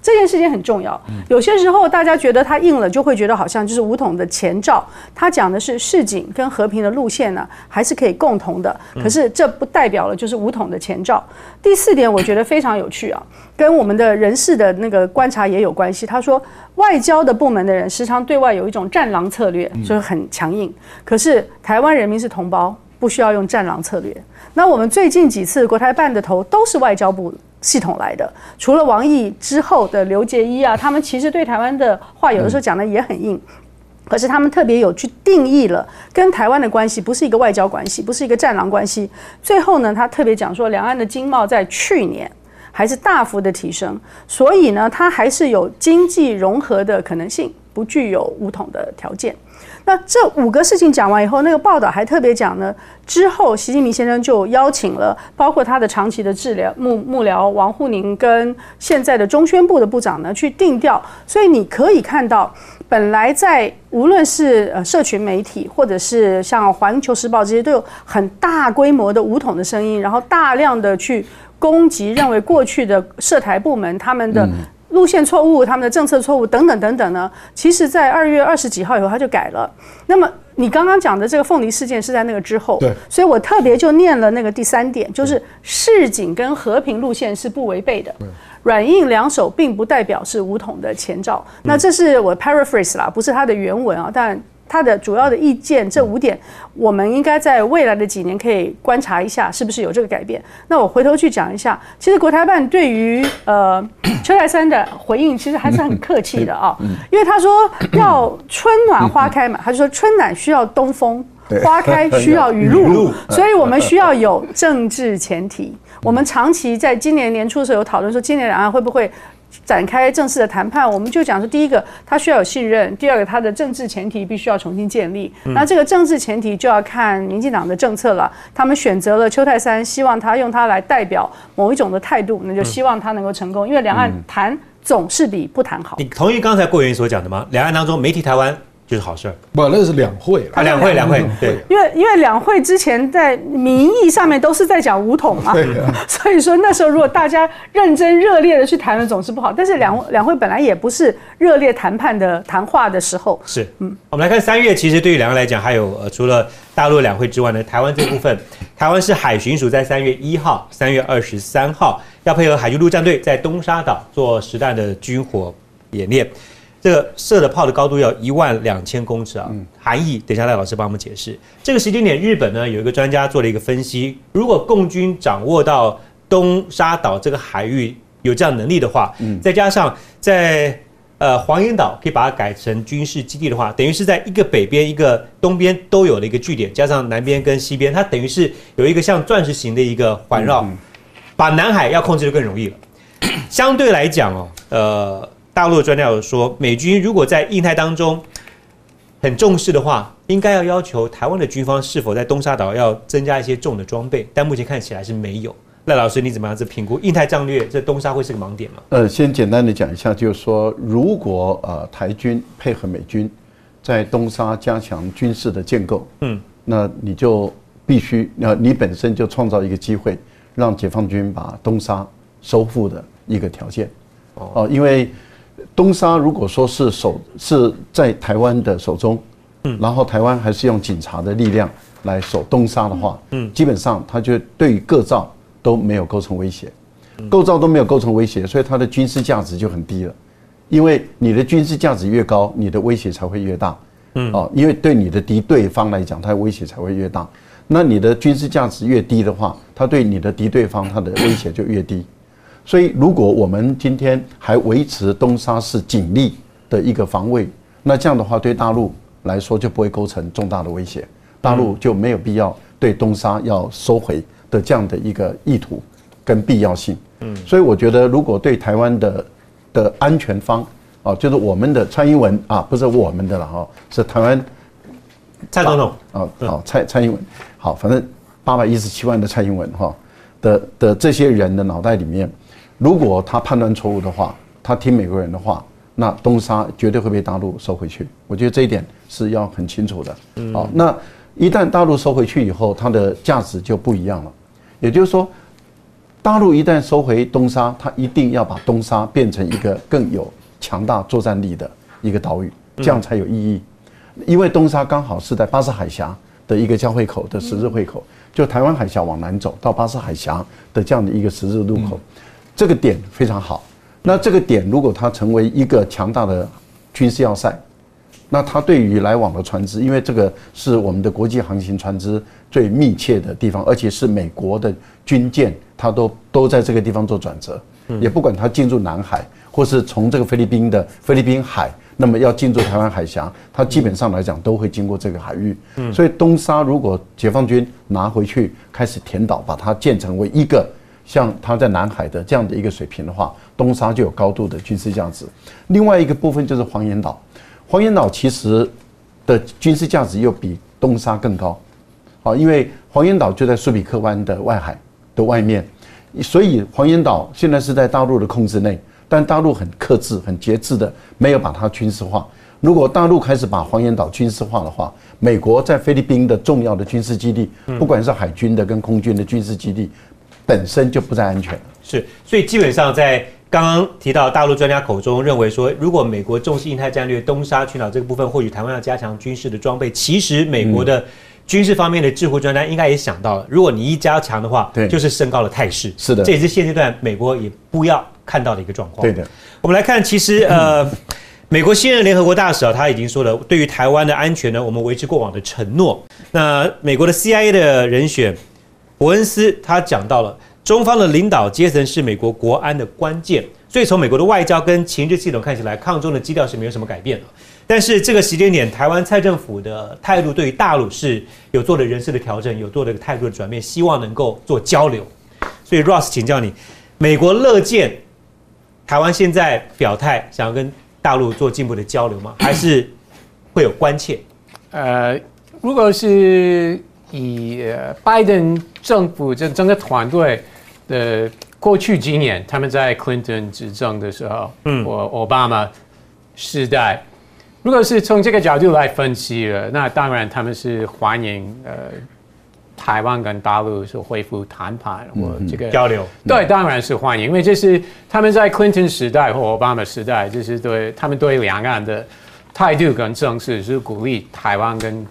这件事情很重要。有些时候大家觉得他硬了，就会觉得好像就是武统的前兆。他讲的是市井跟和平的路线呢，还是可以共同的。可是这不代表了就是武统的前兆。第四点，我觉得非常有趣啊，跟我们的人事的那个观察也有关系。他说，外交的部门的人时常对外有一种战狼策略，就是很强硬。可是台湾人民是同胞，不需要用战狼策略。那我们最近几次国台办的头都是外交部。系统来的，除了王毅之后的刘杰一啊，他们其实对台湾的话有的时候讲的也很硬，可是他们特别有去定义了跟台湾的关系不是一个外交关系，不是一个战狼关系。最后呢，他特别讲说，两岸的经贸在去年还是大幅的提升，所以呢，它还是有经济融合的可能性，不具有武统的条件。那这五个事情讲完以后，那个报道还特别讲呢。之后，习近平先生就邀请了包括他的长期的治疗幕幕僚王沪宁跟现在的中宣部的部长呢去定调。所以你可以看到，本来在无论是呃社群媒体，或者是像《环球时报》这些，都有很大规模的武统的声音，然后大量的去攻击认为过去的涉台部门他们的路线错误、他们的政策错误等等等等呢，其实在二月二十几号以后他就改了。那么你刚刚讲的这个凤梨事件是在那个之后，对，所以我特别就念了那个第三点，就是市井跟和平路线是不违背的。软硬两手并不代表是武统的前兆。那这是我 paraphrase 啦，不是他的原文啊，但。他的主要的意见，这五点，我们应该在未来的几年可以观察一下，是不是有这个改变。那我回头去讲一下，其实国台办对于呃 [COUGHS] 邱泰山的回应，其实还是很客气的啊，因为他说要春暖花开嘛，他就说春暖需要东风，[LAUGHS] 花开需要雨露，所以我们需要有政治前提。我们长期在今年年初的时候有讨论说，今年两岸会不会？展开正式的谈判，我们就讲说，第一个，他需要有信任；第二个，他的政治前提必须要重新建立。那这个政治前提就要看民进党的政策了。他们选择了邱泰山，希望他用他来代表某一种的态度，那就希望他能够成功。因为两岸谈总是比不谈好。你同意刚才郭元所讲的吗？两岸当中媒体台湾。就是好事儿，不，那是两会啊，两会，两会，对，因为因为两会之前在名义上面都是在讲五统嘛，对。[LAUGHS] 所以说那时候如果大家认真热烈的去谈了，总是不好。但是两两会本来也不是热烈谈判的谈话的时候，是，嗯，我们来看三月，其实对于两岸来讲，还有呃，除了大陆两会之外呢，台湾这部分，[LAUGHS] 台湾是海巡署在三月一号、三月二十三号要配合海军陆战队在东沙岛做实弹的军火演练。这个射的炮的高度要一万两千公尺啊，含义等一下赖老师帮我们解释。这个时间点，日本呢有一个专家做了一个分析，如果共军掌握到东沙岛这个海域有这样能力的话，再加上在呃黄岩岛可以把它改成军事基地的话，等于是在一个北边一个东边都有了一个据点，加上南边跟西边，它等于是有一个像钻石形的一个环绕，把南海要控制就更容易了。相对来讲哦，呃。大陆的专家有说，美军如果在印太当中很重视的话，应该要要求台湾的军方是否在东沙岛要增加一些重的装备，但目前看起来是没有。赖老师，你怎么样子评估印太战略？这东沙会是个盲点吗？呃，先简单的讲一下，就是说，如果呃台军配合美军在东沙加强军事的建构，嗯，那你就必须，呃，你本身就创造一个机会，让解放军把东沙收复的一个条件，哦，因为。东沙如果说是手是在台湾的手中，嗯，然后台湾还是用警察的力量来守东沙的话，嗯，基本上它就对于各造都没有构成威胁，构造都没有构成威胁，所以它的军事价值就很低了，因为你的军事价值越高，你的威胁才会越大，嗯，哦，因为对你的敌对方来讲，它的威胁才会越大，那你的军事价值越低的话，它对你的敌对方它的威胁就越低。所以，如果我们今天还维持东沙是警力的一个防卫，那这样的话对大陆来说就不会构成重大的威胁，大陆就没有必要对东沙要收回的这样的一个意图跟必要性。嗯，所以我觉得，如果对台湾的的安全方啊，就是我们的蔡英文啊，不是我们的了哈，是台湾蔡总统啊，好蔡蔡英文，好，反正八百一十七万的蔡英文哈的的这些人的脑袋里面。如果他判断错误的话，他听美国人的话，那东沙绝对会被大陆收回去。我觉得这一点是要很清楚的。好，那一旦大陆收回去以后，它的价值就不一样了。也就是说，大陆一旦收回东沙，它一定要把东沙变成一个更有强大作战力的一个岛屿，这样才有意义。因为东沙刚好是在巴士海峡的一个交汇口的十字汇口，就台湾海峡往南走到巴士海峡的这样的一个十字路口。这个点非常好，那这个点如果它成为一个强大的军事要塞，那它对于来往的船只，因为这个是我们的国际航行船只最密切的地方，而且是美国的军舰，它都都在这个地方做转折，也不管它进入南海，或是从这个菲律宾的菲律宾海，那么要进入台湾海峡，它基本上来讲都会经过这个海域。所以东沙如果解放军拿回去开始填岛，把它建成为一个。像它在南海的这样的一个水平的话，东沙就有高度的军事价值。另外一个部分就是黄岩岛，黄岩岛其实的军事价值又比东沙更高，好，因为黄岩岛就在苏比克湾的外海的外面，所以黄岩岛现在是在大陆的控制内，但大陆很克制、很节制的，没有把它军事化。如果大陆开始把黄岩岛军事化的话，美国在菲律宾的重要的军事基地，不管是海军的跟空军的军事基地。本身就不再安全了，是，所以基本上在刚刚刚提到大陆专家口中认为说，如果美国重视印太战略、东沙群岛这个部分，或许台湾要加强军事的装备。其实美国的军事方面的智库专家应该也想到了，如果你一加强的话，对，就是升高了态势。是的，这也是现阶段美国也不要看到的一个状况。对的，我们来看，其实 [CLEARS THROAT] 呃，美国新任联合国大使啊，他已经说了，对于台湾的安全呢，我们维持过往的承诺。那美国的 CIA 的人选伯恩斯他讲到了。中方的领导阶层是美国国安的关键，所以从美国的外交跟情治系统看起来，抗中的基调是没有什么改变的。但是这个时间点，台湾蔡政府的态度对于大陆是有做了人事的调整，有做了态度的转变，希望能够做交流。所以 Ross，请教你，美国乐见台湾现在表态，想要跟大陆做进一步的交流吗？还是会有关切？呃，如果是以拜登政府这整个团队。的过去几年，他们在 Clinton 执政的时候，嗯，或奥巴马时代，如果是从这个角度来分析了，那当然他们是欢迎呃台湾跟大陆是恢复谈判或这个交流，对，当然是欢迎，因为这是他们在 Clinton 时代或奥巴马时代，就是对他们对两岸的态度跟政策是鼓励台湾跟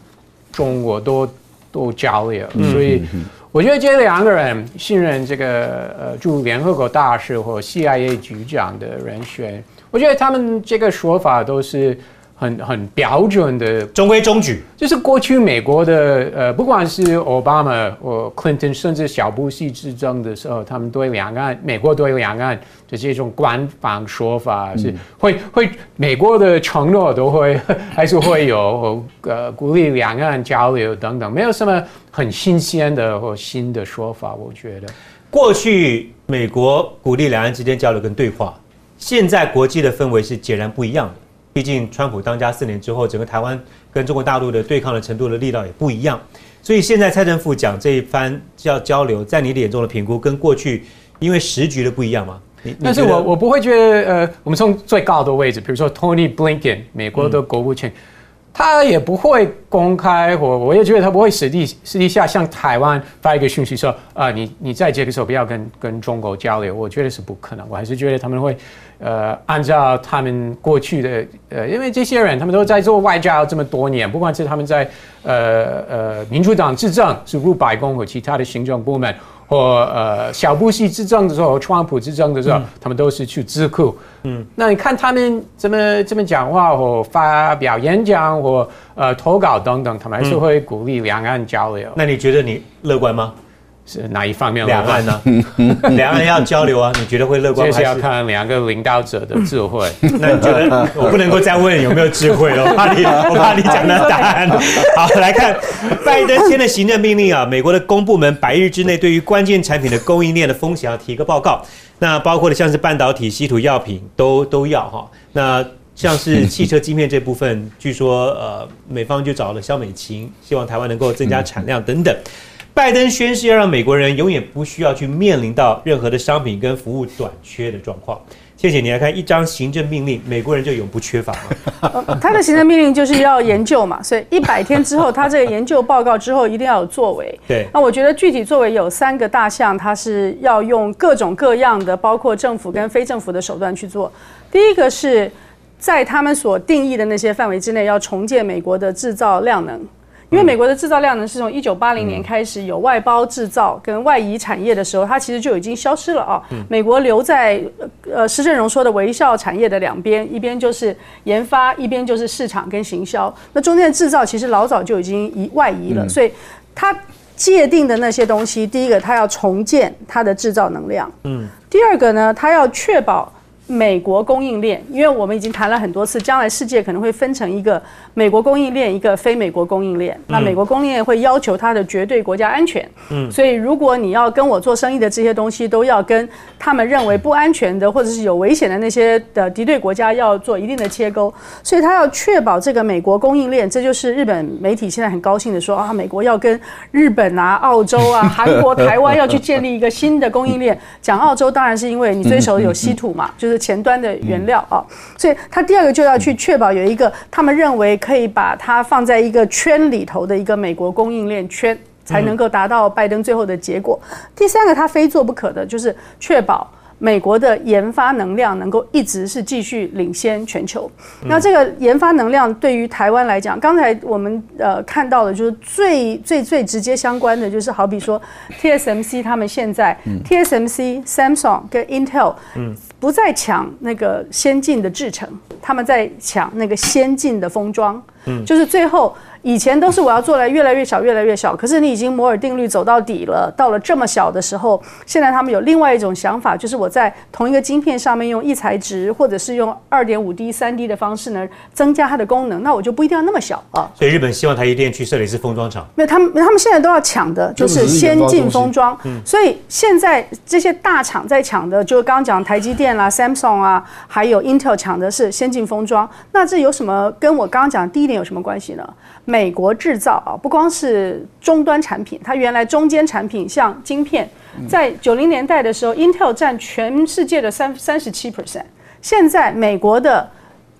中国多多交流，所以。我觉得这两个人信任这个呃驻联合国大使或 CIA 局长的人选，我觉得他们这个说法都是很很标准的中规中矩。就是过去美国的呃，不管是奥巴马或 Clinton，甚至小布希执政的时候，他们对两岸美国对两岸的这种官方说法是会会美国的承诺都会 [LAUGHS] 还是会有呃鼓励两岸交流等等，没有什么。很新鲜的或新的说法，我觉得过去美国鼓励两岸之间交流跟对话，现在国际的氛围是截然不一样的。毕竟川普当家四年之后，整个台湾跟中国大陆的对抗的程度的力道也不一样。所以现在蔡政府讲这一番叫交流，在你眼中的评估跟过去因为时局的不一样吗？但是我我不会觉得呃，我们从最高的位置，比如说 Tony Blinken 美国的国务卿。他也不会公开，我我也觉得他不会私底私底下向台湾发一个讯息说，啊，你你在这个时候不要跟跟中国交流，我觉得是不可能。我还是觉得他们会，呃，按照他们过去的，呃，因为这些人他们都在做外交这么多年，不管是他们在呃呃民主党执政是入白宫和其他的行政部门。或呃小布希执政的时候，川普执政的时候，他们都是去智库。嗯，那你看他们怎么怎么讲话，或发表演讲，或呃投稿等等，他们还是会鼓励两岸交流。那你觉得你乐观吗？是哪一方面？两岸呢？[LAUGHS] 两岸要交流啊？你觉得会乐观？[LAUGHS] 这是要看两个领导者的智慧。[LAUGHS] 那你觉得我不能够再问有没有智慧了？我怕你，我怕你讲的答案。好，来看拜登签的行政命令啊，美国的公部门百日之内对于关键产品的供应链的风险要提一个报告。那包括的像是半导体、稀土药品都都要哈。那像是汽车晶片这部分，据说呃美方就找了肖美琴，希望台湾能够增加产量等等。拜登宣誓要让美国人永远不需要去面临到任何的商品跟服务短缺的状况。谢谢你来看一张行政命令，美国人就永不缺乏吗？[LAUGHS] 他的行政命令就是要研究嘛，所以一百天之后，他这个研究报告之后一定要有作为。对，那我觉得具体作为有三个大项，他是要用各种各样的，包括政府跟非政府的手段去做。第一个是在他们所定义的那些范围之内，要重建美国的制造量能。因为美国的制造量呢，是从一九八零年开始有外包制造跟外移产业的时候，它其实就已经消失了啊。美国留在呃施正荣说的微笑产业的两边，一边就是研发，一边就是市场跟行销。那中间的制造其实老早就已经移外移了，所以它界定的那些东西，第一个它要重建它的制造能量，嗯，第二个呢，它要确保。美国供应链，因为我们已经谈了很多次，将来世界可能会分成一个美国供应链，一个非美国供应链。那美国供应链会要求它的绝对国家安全，嗯，所以如果你要跟我做生意的这些东西，都要跟他们认为不安全的或者是有危险的那些的敌对国家要做一定的切钩，所以他要确保这个美国供应链。这就是日本媒体现在很高兴的说啊，美国要跟日本啊、澳洲啊、[LAUGHS] 韩国、台湾要去建立一个新的供应链。讲澳洲当然是因为你追求有稀土嘛，[LAUGHS] 就是。前端的原料啊，所以他第二个就要去确保有一个他们认为可以把它放在一个圈里头的一个美国供应链圈，才能够达到拜登最后的结果。第三个他非做不可的就是确保。美国的研发能量能够一直是继续领先全球。那这个研发能量对于台湾来讲，刚才我们呃看到的就是最最最直接相关的，就是好比说 TSMC 他们现在 TSMC、Samsung 跟 Intel 不再抢那个先进的制程，他们在抢那个先进的封装，就是最后。以前都是我要做来越来越小，越来越小。可是你已经摩尔定律走到底了，到了这么小的时候，现在他们有另外一种想法，就是我在同一个晶片上面用异材质，或者是用二点五 D、三 D 的方式呢，增加它的功能，那我就不一定要那么小啊。所以日本希望台积电去设立是封装厂，没有他们，他们现在都要抢的就是先进封装。所以现在这些大厂在抢的，就是刚刚讲台积电啦、Samsung 啊，还有 Intel 抢的是先进封装。那这有什么跟我刚刚讲的第一点有什么关系呢？美国制造啊，不光是终端产品，它原来中间产品像晶片，在九零年代的时候，Intel 占全世界的三三十七 percent，现在美国的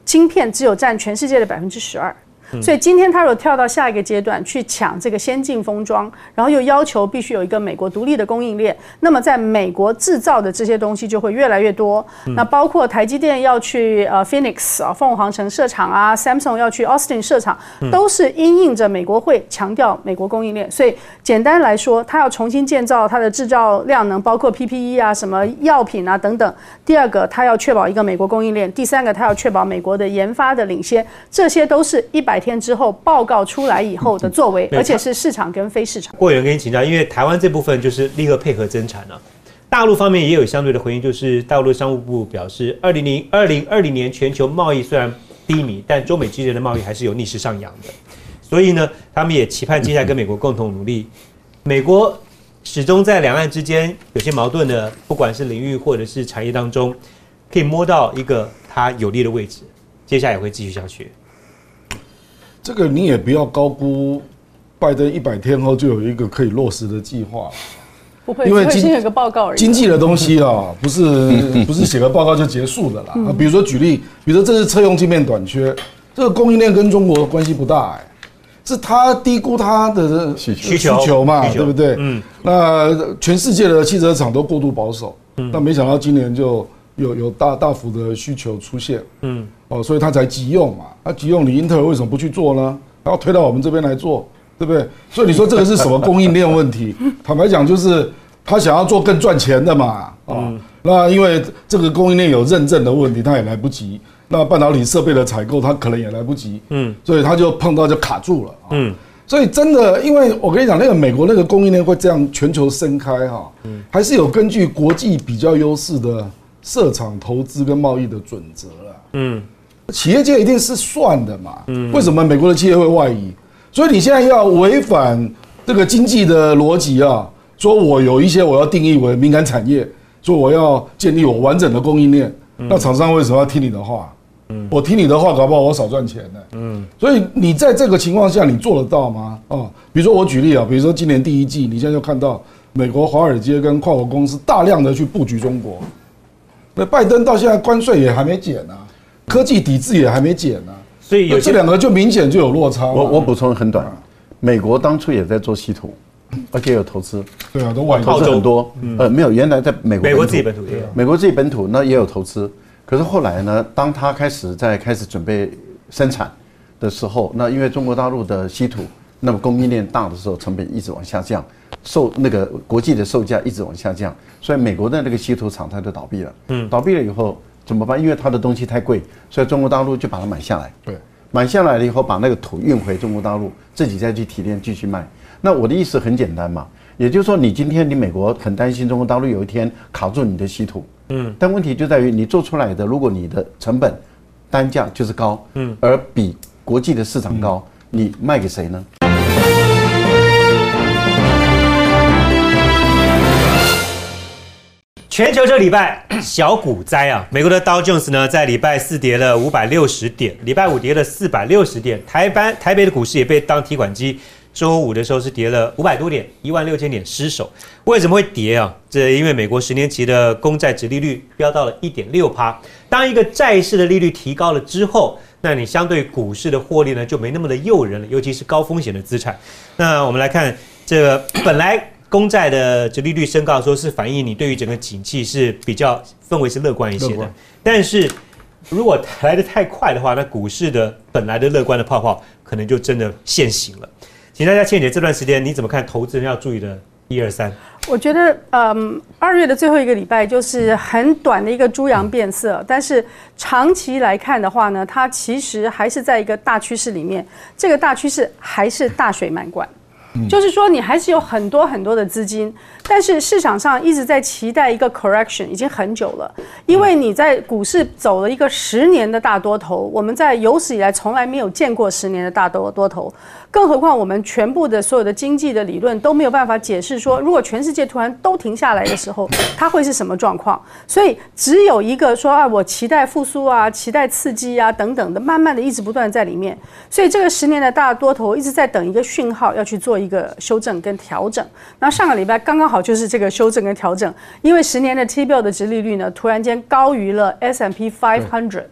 晶片只有占全世界的百分之十二。所以今天他如果跳到下一个阶段去抢这个先进封装，然后又要求必须有一个美国独立的供应链，那么在美国制造的这些东西就会越来越多。那包括台积电要去呃 Phoenix 啊凤凰城设厂啊，Samsung 要去 Austin 设厂，都是因应着美国会强调美国供应链。所以简单来说，它要重新建造它的制造量能，包括 PPE 啊、什么药品啊等等。第二个，它要确保一个美国供应链；第三个，它要确保美国的研发的领先。这些都是一百。天之后报告出来以后的作为，而且是市场跟非市场。过有人跟你请教，因为台湾这部分就是立刻配合增产了。大陆方面也有相对的回应，就是大陆商务部表示，二零零二零二零年全球贸易虽然低迷，但中美之间的贸易还是有逆势上扬的。所以呢，他们也期盼接下来跟美国共同努力。美国始终在两岸之间有些矛盾的，不管是领域或者是产业当中，可以摸到一个它有利的位置。接下来也会继续下去。这个你也不要高估，拜登一百天后就有一个可以落实的计划。不会，因为经有个报告而已。经济的东西啊，[LAUGHS] 不是不是写个报告就结束的啦。啊，比如说举例，比如说这是车用镜片短缺，这个供应链跟中国关系不大哎，是他低估他的需需求嘛，对不对？嗯。那全世界的汽车厂都过度保守，但没想到今年就。有有大大幅的需求出现，嗯，哦，所以他才急用嘛。他急用，你英特尔为什么不去做呢？然后推到我们这边来做，对不对？所以你说这个是什么供应链问题？坦白讲，就是他想要做更赚钱的嘛，啊，那因为这个供应链有认证的问题，他也来不及。那半导体设备的采购，他可能也来不及，嗯，所以他就碰到就卡住了，嗯。所以真的，因为我跟你讲，那个美国那个供应链会这样全球伸开哈，嗯，还是有根据国际比较优势的。设厂投资跟贸易的准则了，嗯，企业界一定是算的嘛，嗯，为什么美国的企业会外移？所以你现在要违反这个经济的逻辑啊，说我有一些我要定义为敏感产业，说我要建立我完整的供应链，那厂商为什么要听你的话？嗯，我听你的话，搞不好我少赚钱呢。嗯，所以你在这个情况下，你做得到吗？哦，比如说我举例啊，比如说今年第一季，你现在就看到美国华尔街跟跨国公司大量的去布局中国。那拜登到现在关税也还没减呢，科技抵制也还没减呢，所以有这两个就明显就有落差。我我补充很短，美国当初也在做稀土，而且有投资。对啊，都外投资很多。呃，没有，原来在美国美国自己本土也有，美国自己本土那也有投资。可是后来呢，当他开始在开始准备生产的时候，那因为中国大陆的稀土，那么供应链大的时候，成本一直往下降。售那个国际的售价一直往下降，所以美国的那个稀土厂它就倒闭了。嗯，倒闭了以后怎么办？因为它的东西太贵，所以中国大陆就把它买下来。对，买下来了以后，把那个土运回中国大陆，自己再去提炼继续卖。那我的意思很简单嘛，也就是说，你今天你美国很担心中国大陆有一天卡住你的稀土。嗯，但问题就在于你做出来的，如果你的成本单价就是高，嗯，而比国际的市场高，你卖给谁呢？全球这礼拜 [COUGHS] 小股灾啊！美国的道琼斯呢，在礼拜四跌了五百六十点，礼拜五跌了四百六十点。台湾台北的股市也被当提款机，周五的时候是跌了五百多点，一万六千点失守。为什么会跌啊？这因为美国十年期的公债值利率飙到了一点六趴。当一个债市的利率提高了之后，那你相对股市的获利呢就没那么的诱人了，尤其是高风险的资产。那我们来看这个 [COUGHS] 本来。公债的折利率升高，说是反映你对于整个景气是比较氛围是乐观一些的。但是如果来的太快的话，那股市的本来的乐观的泡泡可能就真的现形了。请大家倩姐这段时间你怎么看？投资人要注意的一二三。我觉得，嗯，二月的最后一个礼拜就是很短的一个猪羊变色，但是长期来看的话呢，它其实还是在一个大趋势里面，这个大趋势还是大水漫灌。就是说，你还是有很多很多的资金，但是市场上一直在期待一个 correction，已经很久了。因为你在股市走了一个十年的大多头，我们在有史以来从来没有见过十年的大多多头，更何况我们全部的所有的经济的理论都没有办法解释说，如果全世界突然都停下来的时候，[COUGHS] 它会是什么状况？所以只有一个说啊，我期待复苏啊，期待刺激啊等等的，慢慢的一直不断在里面。所以这个十年的大多头一直在等一个讯号，要去做一。个修正跟调整，那上个礼拜刚刚好就是这个修正跟调整，因为十年的 T bill 的值利率呢，突然间高于了 S M P five hundred，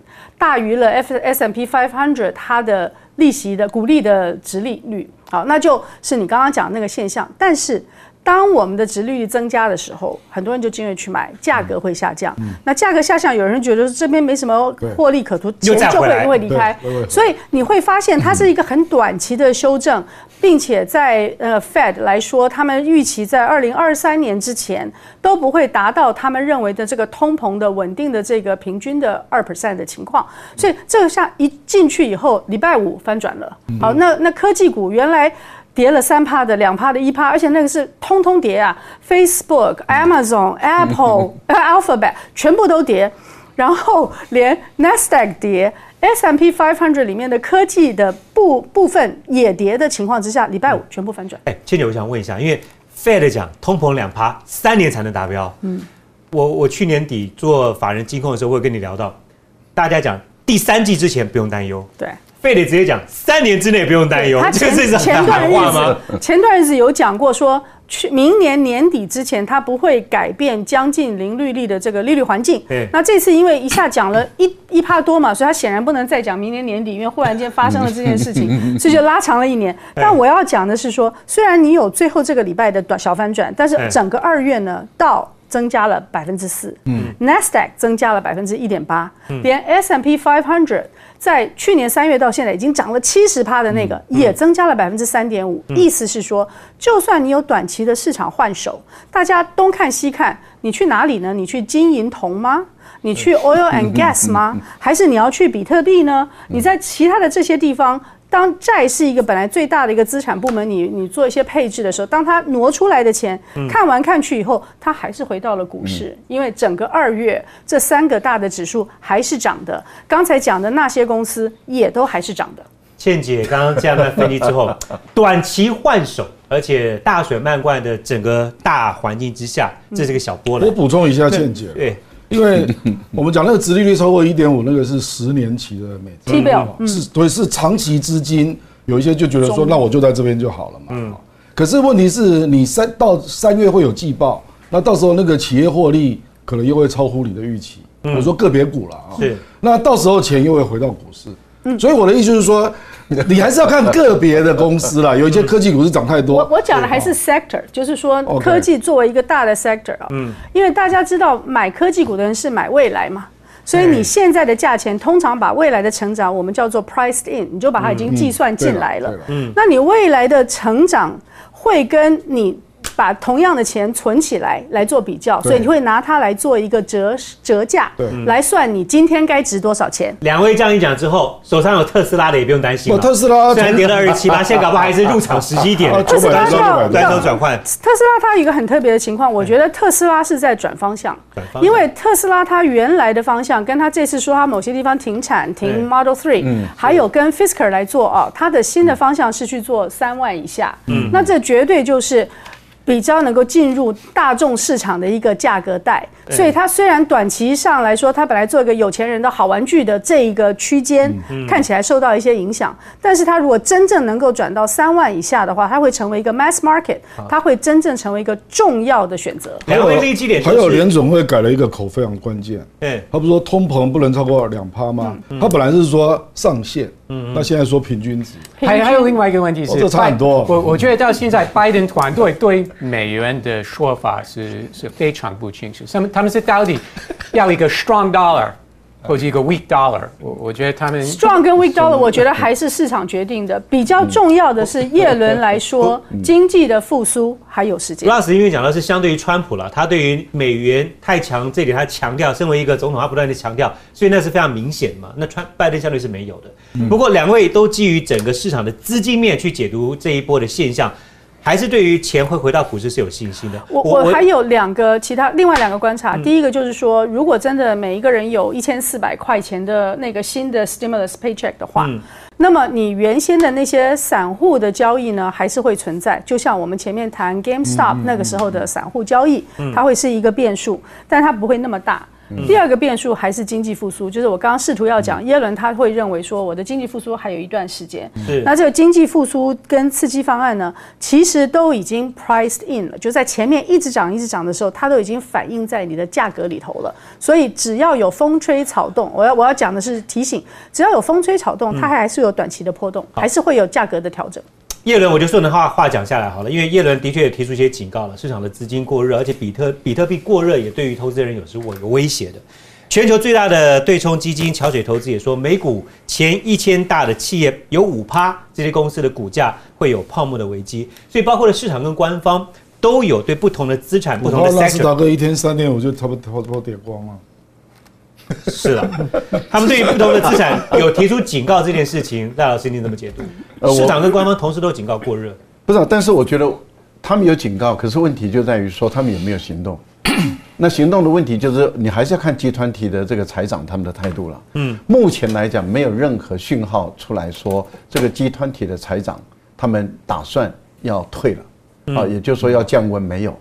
大于了 F S M P five hundred 它的利息的股利的值利率，好，那就是你刚刚讲那个现象，但是。当我们的值利率增加的时候，很多人就进入去买，价格会下降。那价格下降，有人觉得这边没什么获利可图，钱就会会离开。所以你会发现，它是一个很短期的修正，并且在呃 Fed 来说，他们预期在二零二三年之前都不会达到他们认为的这个通膨的稳定的这个平均的二 percent 的情况。所以这个下一进去以后，礼拜五翻转了。好，那那科技股原来。跌了三趴的、两趴的、一趴，而且那个是通通跌啊！Facebook、Amazon、Apple、[LAUGHS] Alphabet 全部都跌，然后连 Nasdaq 跌，S&P 500里面的科技的部部分也跌的情况之下，礼拜五全部反转。哎，倩姐，我想问一下，因为 Fed 讲通膨两趴，三年才能达标。嗯，我我去年底做法人金控的时候，会跟你聊到，大家讲第三季之前不用担忧。对。非得直接讲，三年之内不用担忧。他前前段日子，前段日子有讲过说，去明年年底之前，它不会改变将近零利率的这个利率环境。那这次因为一下讲了 [LAUGHS] 一一帕多嘛，所以它显然不能再讲明年年底，因为忽然间发生了这件事情，[LAUGHS] 所以就拉长了一年。但我要讲的是说，虽然你有最后这个礼拜的短小反转，但是整个二月呢，到增加了百分之四。嗯，Nasdaq 增加了百分之一点八，连 S M P five hundred。在去年三月到现在已经涨了七十趴的那个，也增加了百分之三点五。意思是说，就算你有短期的市场换手，大家东看西看，你去哪里呢？你去金银铜吗？你去 oil and gas 吗？还是你要去比特币呢？你在其他的这些地方？当债是一个本来最大的一个资产部门，你你做一些配置的时候，当它挪出来的钱看完看去以后，它还是回到了股市，因为整个二月这三个大的指数还是涨的。刚才讲的那些公司也都还是涨的。倩姐刚刚这样分析之后，[LAUGHS] 短期换手，而且大水漫灌的整个大环境之下，这是个小波澜。我补充一下，倩姐。对。因为我们讲那个殖利率超过一点五，那个是十年期的美债，是，所以是长期资金，有一些就觉得说，那我就在这边就好了嘛。嗯。可是问题是你三到三月会有季报，那到时候那个企业获利可能又会超乎你的预期。我说个别股了啊。是。那到时候钱又会回到股市。嗯。所以我的意思就是说。[LAUGHS] 你还是要看个别的公司啦，有一些科技股是涨太多。我我讲的还是 sector，就是说科技作为一个大的 sector 啊，嗯，因为大家知道买科技股的人是买未来嘛，所以你现在的价钱通常把未来的成长我们叫做 priced in，你就把它已经计算进来了。嗯，那你未来的成长会跟你。把同样的钱存起来来做比较，所以你会拿它来做一个折折价，来算你今天该值多少钱。两位这样一讲之后，手上有特斯拉的也不用担心了特斯拉虽然跌了二十七八，现在搞不好还是入场时机点。特斯拉要单手转换。特斯拉它有一个很特别的情况，我觉得特斯拉是在转方向，因为特斯拉它原来的方向跟它这次说它某些地方停产停 Model Three，还有跟 Fisker 来做啊，它的新的方向是去做三万以下。嗯，那这绝对就是。比较能够进入大众市场的一个价格带，所以它虽然短期上来说，它本来做一个有钱人的好玩具的这一个区间，看起来受到一些影响，但是它如果真正能够转到三万以下的话，它会成为一个 mass market，它会真正成为一个重要的选择。还有利基点，还有联总会改了一个口非常关键，对，他不是说通膨不能超过两趴吗？他本来是说上限。嗯，那现在说平均值，还还有另外一个问题是，这差很多。我我觉得到现在，拜登团队对美元的说法是是非常不清楚。他们他们是到底要一个 strong dollar。或者一个 weak dollar，我我觉得他们 strong 跟 weak dollar，我觉得还是市场决定的。比较重要的是，叶伦来说，经济的复苏还有时间。拉斯因为讲的是相对于川普了，他对于美元太强这点他强调，身为一个总统，他不断的强调，所以那是非常明显嘛。那川拜登相对是没有的。不过两位都基于整个市场的资金面去解读这一波的现象。还是对于钱会回到股市是有信心的。我我还有两个其他另外两个观察，第一个就是说，如果真的每一个人有一千四百块钱的那个新的 stimulus paycheck 的话，那么你原先的那些散户的交易呢，还是会存在。就像我们前面谈 GameStop 那个时候的散户交易，它会是一个变数，但它不会那么大。第二个变数还是经济复苏，就是我刚刚试图要讲，耶伦他会认为说我的经济复苏还有一段时间。那这个经济复苏跟刺激方案呢，其实都已经 priced in 了，就在前面一直涨一直涨的时候，它都已经反映在你的价格里头了。所以只要有风吹草动，我要我要讲的是提醒，只要有风吹草动，它还是有短期的波动，还是会有价格的调整。叶伦，我就顺着话话讲下来好了，因为耶伦的确也提出一些警告了，市场的资金过热，而且比特比特币过热也对于投资人有时我有威胁的。全球最大的对冲基金桥水投资也说，美股前一千大的企业有五趴这些公司的股价会有泡沫的危机，所以包括了市场跟官方都有对不同的资产不同的 sector。纳斯达克一天三天我就差不多差不多点光了。是啊，他们对于不同的资产有提出警告这件事情，戴老师你怎么解读？市场跟官方同时都警告过热，不是？但是我觉得他们有警告，可是问题就在于说他们有没有行动。[COUGHS] 那行动的问题就是你还是要看集团体的这个财长他们的态度了。嗯，目前来讲没有任何讯号出来说这个集团体的财长他们打算要退了，啊，也就是说要降温没有。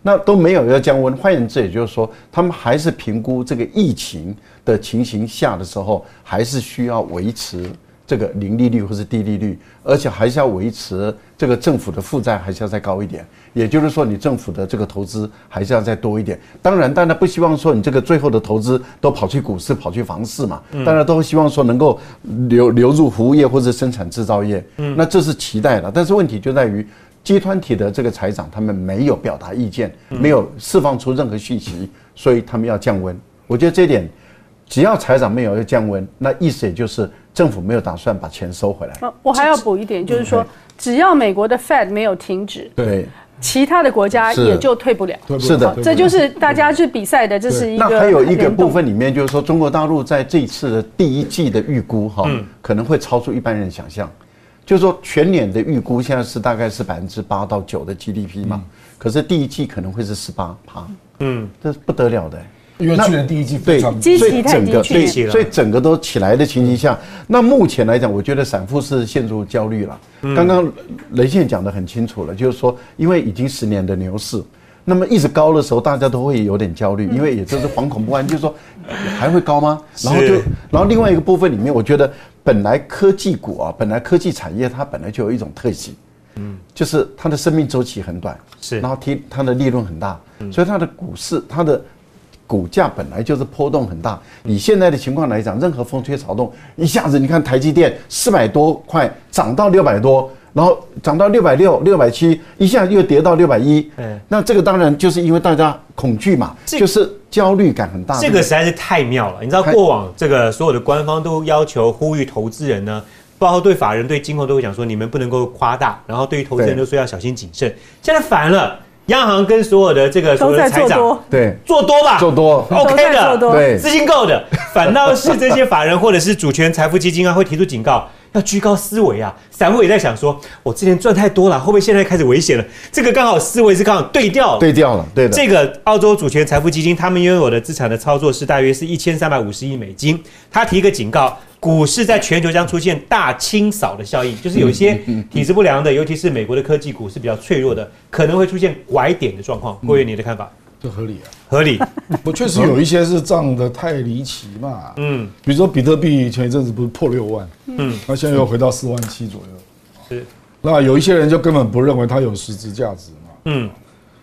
那都没有要降温，换言之，也就是说，他们还是评估这个疫情的情形下的时候，还是需要维持这个零利率或是低利率，而且还是要维持这个政府的负债还是要再高一点。也就是说，你政府的这个投资还是要再多一点。当然，大家不希望说你这个最后的投资都跑去股市、跑去房市嘛。大家都希望说能够流流入服务业或者生产制造业。嗯，那这是期待的，但是问题就在于。集团体的这个财长，他们没有表达意见，没有释放出任何讯息，所以他们要降温。我觉得这点，只要财长没有要降温，那意思也就是政府没有打算把钱收回来。我还要补一点，就是说，只要美国的 Fed 没有停止，对，其他的国家也就退不了。是的，这就是大家去比赛的，这是一个。那还有一个部分里面，就是说，中国大陆在这一次的第一季的预估，哈，可能会超出一般人想象。就是说，全年的预估现在是大概是百分之八到九的 GDP 嘛，可是第一季可能会是十八趴，嗯，这是不得了的，因为去年第一季对，所以整个对，所以整个都起来的情形下，那目前来讲，我觉得散户是陷入焦虑了。刚刚雷线讲的很清楚了，就是说，因为已经十年的牛市。那么一直高的时候，大家都会有点焦虑，因为也就是惶恐不安，就是说还会高吗？然后就，然后另外一个部分里面，我觉得本来科技股啊，本来科技产业它本来就有一种特性，嗯，就是它的生命周期很短，是，然后提它的利润很大，所以它的股市它的股价本来就是波动很大。以现在的情况来讲，任何风吹草动，一下子你看台积电四百多块涨到六百多。然后涨到六百六、六百七，一下又跌到六百一。嗯，那这个当然就是因为大家恐惧嘛，就是焦虑感很大。这个实在是太妙了。你知道过往这个所有的官方都要求呼吁投资人呢，包括对法人、对金控都会讲说，你们不能够夸大，然后对于投资人都说要小心谨慎。现在反了，央行跟所有的这个所有的财长对做多吧，做多 OK 的，对资金够的，反倒是这些法人或者是主权财富基金啊会提出警告。要居高思维啊！散户也在想说，我之前赚太多了，会不会现在开始危险了？这个刚好思维是刚好对调，对调了，对的。这个澳洲主权财富基金，他们拥有的资产的操作是大约是一千三百五十亿美金。他提一个警告，股市在全球将出现大清扫的效应，就是有一些体质不良的，尤其是美国的科技股是比较脆弱的，可能会出现拐点的状况。郭源，你的看法？这合理啊，合理。我确实有一些是涨得太离奇嘛，嗯，比如说比特币前一阵子不是破六万，嗯，那现在又回到四万七左右，是。那有一些人就根本不认为它有实质价值嘛，嗯，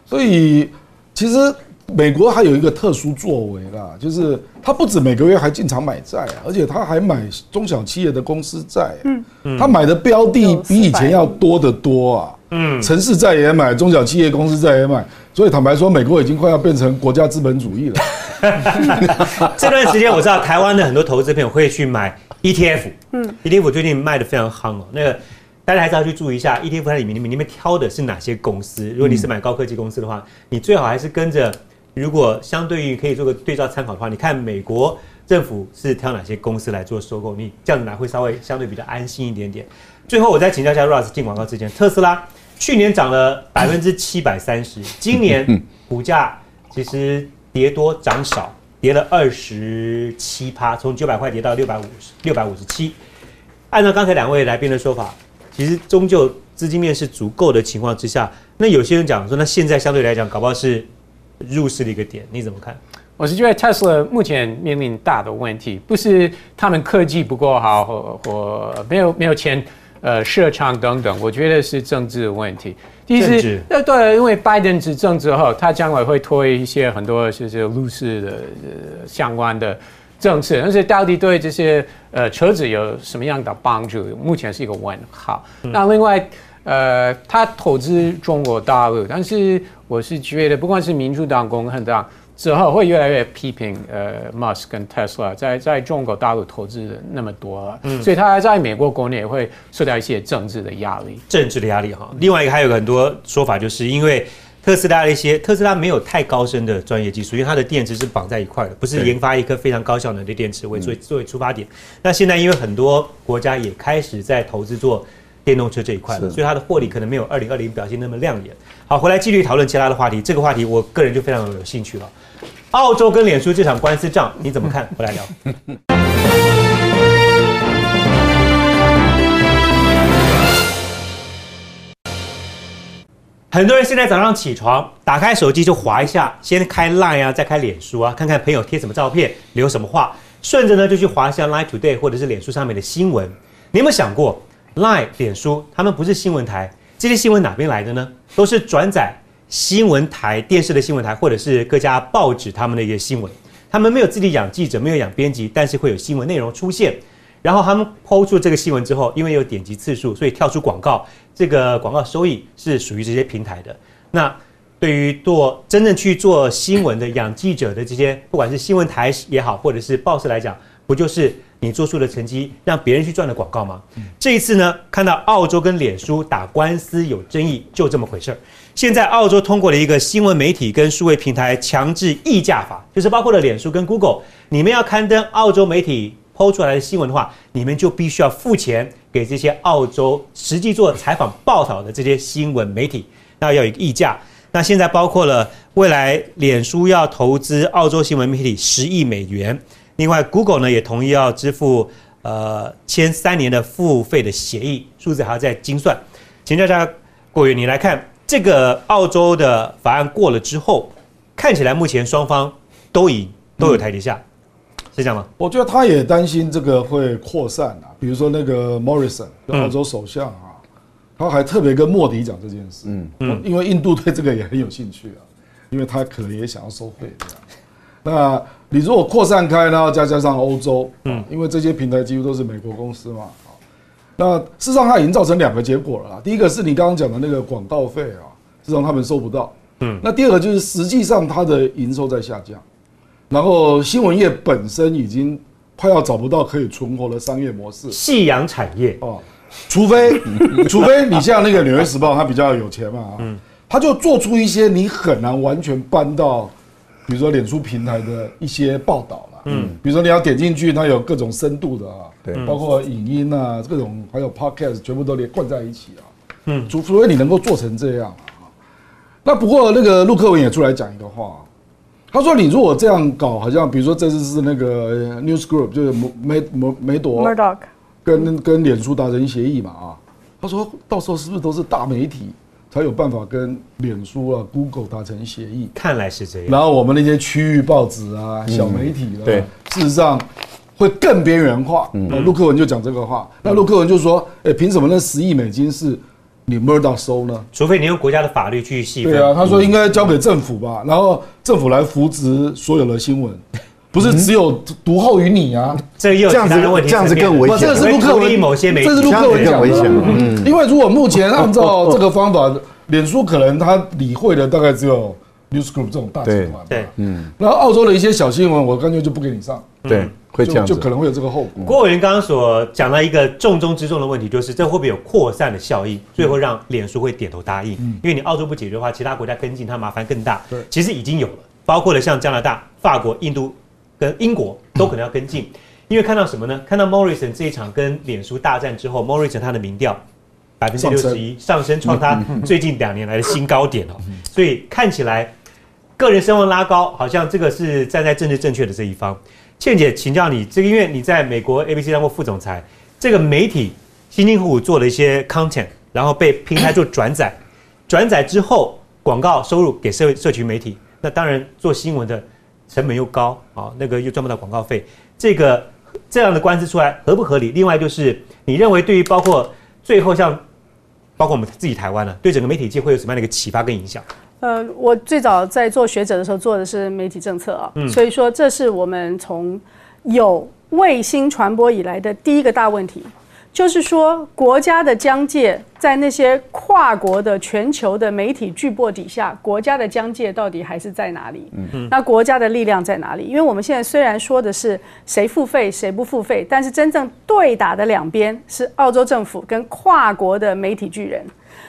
所以其实美国还有一个特殊作为啦，就是他不止每个月还进场买债，而且他还买中小企业的公司债。嗯嗯，他买的标的比以前要多得多啊。嗯，城市债也买，中小企业公司债也买，所以坦白说，美国已经快要变成国家资本主义了。[LAUGHS] 这段时间我知道台湾的很多投资朋友会去买 ETF。嗯，ETF 最近卖的非常夯哦。那个大家还是要去注意一下 ETF 它里面，你们里面挑的是哪些公司？如果你是买高科技公司的话，你最好还是跟着。如果相对于可以做个对照参考的话，你看美国政府是挑哪些公司来做收购，你这样子来会稍微相对比较安心一点点。最后我再请教一下 Russ 进广告之前，特斯拉去年涨了百分之七百三十，今年股价其实跌多涨少，跌了二十七趴，从九百块跌到六百五十六百五十七。按照刚才两位来宾的说法，其实终究资金面是足够的情况之下，那有些人讲说，那现在相对来讲，搞不好是。入市的一个点，你怎么看？我是觉得 Tesla 目前面临大的问题，不是他们科技不够好，或或没有没有钱，呃，设厂等等。我觉得是政治的问题。第一是，呃，对，因为拜登执政之后，他将来会推一些很多就是入市的相关的政策，但是到底对这些呃车子有什么样的帮助？目前是一个问号。那另外。呃，他投资中国大陆，但是我是觉得，不管是民主党、共和党之后，会越来越批评呃，Musk 跟 Tesla 在在中国大陆投资那么多了，嗯，所以他在美国国内也会受到一些政治的压力。政治的压力哈，另外一个还有很多说法，就是因为特斯拉的一些特斯拉没有太高深的专业技术，因为它的电池是绑在一块的，不是研发一颗非常高效能的电池为作为作为出发点。那现在因为很多国家也开始在投资做。电动车这一块所以它的获利可能没有二零二零表现那么亮眼。好，回来继续讨论其他的话题。这个话题我个人就非常有兴趣了。澳洲跟脸书这场官司仗你怎么看？回来聊。[LAUGHS] 很多人现在早上起床，打开手机就划一下，先开 Line 啊，再开脸书啊，看看朋友贴什么照片，留什么话，顺着呢就去划一下 Line Today 或者是脸书上面的新闻。你有没有想过？Line、脸书，他们不是新闻台，这些新闻哪边来的呢？都是转载新闻台、电视的新闻台，或者是各家报纸他们的一些新闻。他们没有自己养记者，没有养编辑，但是会有新闻内容出现。然后他们抛出这个新闻之后，因为有点击次数，所以跳出广告，这个广告收益是属于这些平台的。那对于做真正去做新闻的、养记者的这些，不管是新闻台也好，或者是报社来讲，不就是？你做出的成绩让别人去赚的广告吗？这一次呢，看到澳洲跟脸书打官司有争议，就这么回事儿。现在澳洲通过了一个新闻媒体跟数位平台强制议价法，就是包括了脸书跟 Google，你们要刊登澳洲媒体抛出来的新闻的话，你们就必须要付钱给这些澳洲实际做采访报道的这些新闻媒体，那要有一个议价。那现在包括了未来脸书要投资澳洲新闻媒体十亿美元。另外，Google 呢也同意要支付呃签三年的付费的协议，数字还要再精算。请教一下郭源，你来看这个澳洲的法案过了之后，看起来目前双方都赢，都有台阶下，是这样吗？我觉得他也担心这个会扩散啊，比如说那个 Morrison，澳洲首相啊，他还特别跟莫迪讲这件事，嗯嗯，因为印度对这个也很有兴趣啊，因为他可能也想要收费这样。那你如果扩散开然后，再加上欧洲，嗯，因为这些平台几乎都是美国公司嘛，那事实上它已经造成两个结果了。第一个是你刚刚讲的那个广告费啊，事实上他们收不到，嗯，那第二个就是实际上它的营收在下降，然后新闻业本身已经快要找不到可以存活的商业模式，夕阳产业。哦，除非 [LAUGHS] 除非你像那个纽约时报，它比较有钱嘛，嗯，它就做出一些你很难完全搬到。比如说脸书平台的一些报道啦，嗯，比如说你要点进去，它有各种深度的啊，对，包括影音啊，各种还有 podcast，全部都连贯在一起啊，嗯，除除非你能够做成这样啊，那不过那个陆克文也出来讲一个话，他说你如果这样搞，好像比如说这次是那个 News Group，就是梅梅梅朵跟跟脸书达成协议嘛啊，他说到时候是不是都是大媒体？才有办法跟脸书啊、Google 达成协议，看来是这样。然后我们那些区域报纸啊、小媒体的，对，事实上会更边缘化。嗯，陆克文就讲这个话。那陆克文就说：“哎，凭什么那十亿美金是你 Murdoch 收呢？除非你用国家的法律去细分。对啊，他说应该交给政府吧，然后政府来扶植所有的新闻，不是只有独后于你啊。这又有其他的问题，这样子更危险。这是陆克文某些媒体，这是陆克文讲危险。嗯，因为如果目前按照这个方法，脸书可能他理会的大概只有 News Group 这种大集团。对，嗯。然后澳洲的一些小新闻，我干脆就不给你上。对。会这样就可能会有这个后果。郭委员刚刚所讲到一个重中之重的问题，就是这会不会有扩散的效应，最后让脸书会点头答应？因为你澳洲不解决的话，其他国家跟进，它麻烦更大。对，其实已经有了，包括了像加拿大、法国、印度跟英国都可能要跟进。因为看到什么呢？看到 Morrison 这一场跟脸书大战之后，Morrison 他的民调百分之六十一上升，创他最近两年来的新高点哦。所以看起来个人声望拉高，好像这个是站在政治正确的这一方。倩姐，请教你，这个因为你在美国 ABC 当过副总裁，这个媒体辛辛苦苦做了一些 content，然后被平台做转载，转载之后广告收入给社社群媒体，那当然做新闻的成本又高啊，那个又赚不到广告费，这个这样的官司出来合不合理？另外就是你认为对于包括最后像包括我们自己台湾呢，对整个媒体界会有什么样的一个启发跟影响？呃，我最早在做学者的时候做的是媒体政策啊，所以说这是我们从有卫星传播以来的第一个大问题，就是说国家的疆界在那些跨国的全球的媒体巨擘底下，国家的疆界到底还是在哪里？嗯嗯，那国家的力量在哪里？因为我们现在虽然说的是谁付费谁不付费，但是真正对打的两边是澳洲政府跟跨国的媒体巨人。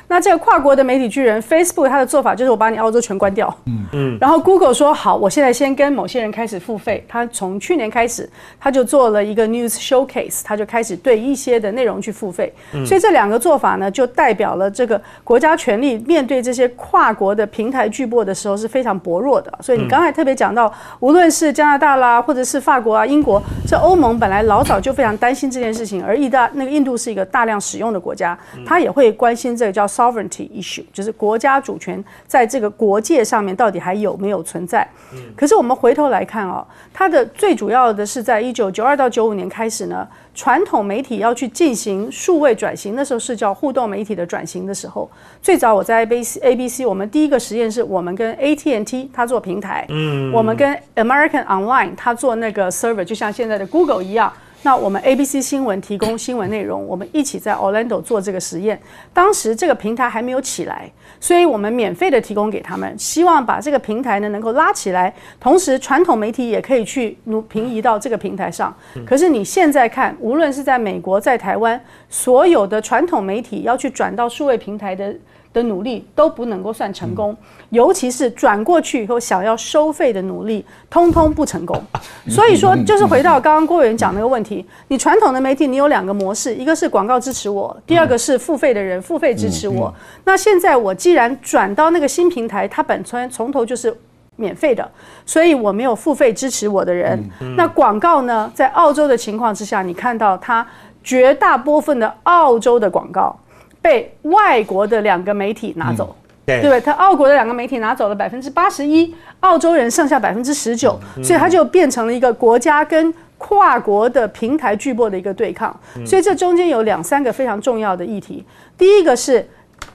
那这个跨国的媒体巨人 Facebook，它的做法就是我把你澳洲全关掉。嗯嗯。然后 Google 说好，我现在先跟某些人开始付费。他从去年开始，他就做了一个 News Showcase，他就开始对一些的内容去付费。所以这两个做法呢，就代表了这个国家权力面对这些跨国的平台巨擘的时候是非常薄弱的。所以你刚才特别讲到，无论是加拿大啦，或者是法国啊、英国，这欧盟本来老早就非常担心这件事情，而意大那个印度是一个大量使用的国家，他也会关心这个叫。sovereignty issue 就是国家主权在这个国界上面到底还有没有存在？嗯，可是我们回头来看哦，它的最主要的是在一九九二到九五年开始呢，传统媒体要去进行数位转型，那时候是叫互动媒体的转型的时候。最早我在 ABC ABC，我们第一个实验是我们跟 AT&T 它做平台，嗯，我们跟 American Online 它做那个 server，就像现在的 Google 一样。那我们 ABC 新闻提供新闻内容，我们一起在 Orlando 做这个实验。当时这个平台还没有起来，所以我们免费的提供给他们，希望把这个平台呢能够拉起来，同时传统媒体也可以去努平移到这个平台上。可是你现在看，无论是在美国、在台湾，所有的传统媒体要去转到数位平台的。的努力都不能够算成功，尤其是转过去以后想要收费的努力，通通不成功。[LAUGHS] 所以说，就是回到刚刚郭委员讲那个问题，你传统的媒体你有两个模式，一个是广告支持我，第二个是付费的人付费支持我。那现在我既然转到那个新平台，它本身从头就是免费的，所以我没有付费支持我的人。那广告呢，在澳洲的情况之下，你看到它绝大部分的澳洲的广告。被外国的两个媒体拿走，对对不对？他澳国的两个媒体拿走了百分之八十一，澳洲人剩下百分之十九，所以它就变成了一个国家跟跨国的平台巨擘的一个对抗。所以这中间有两三个非常重要的议题，第一个是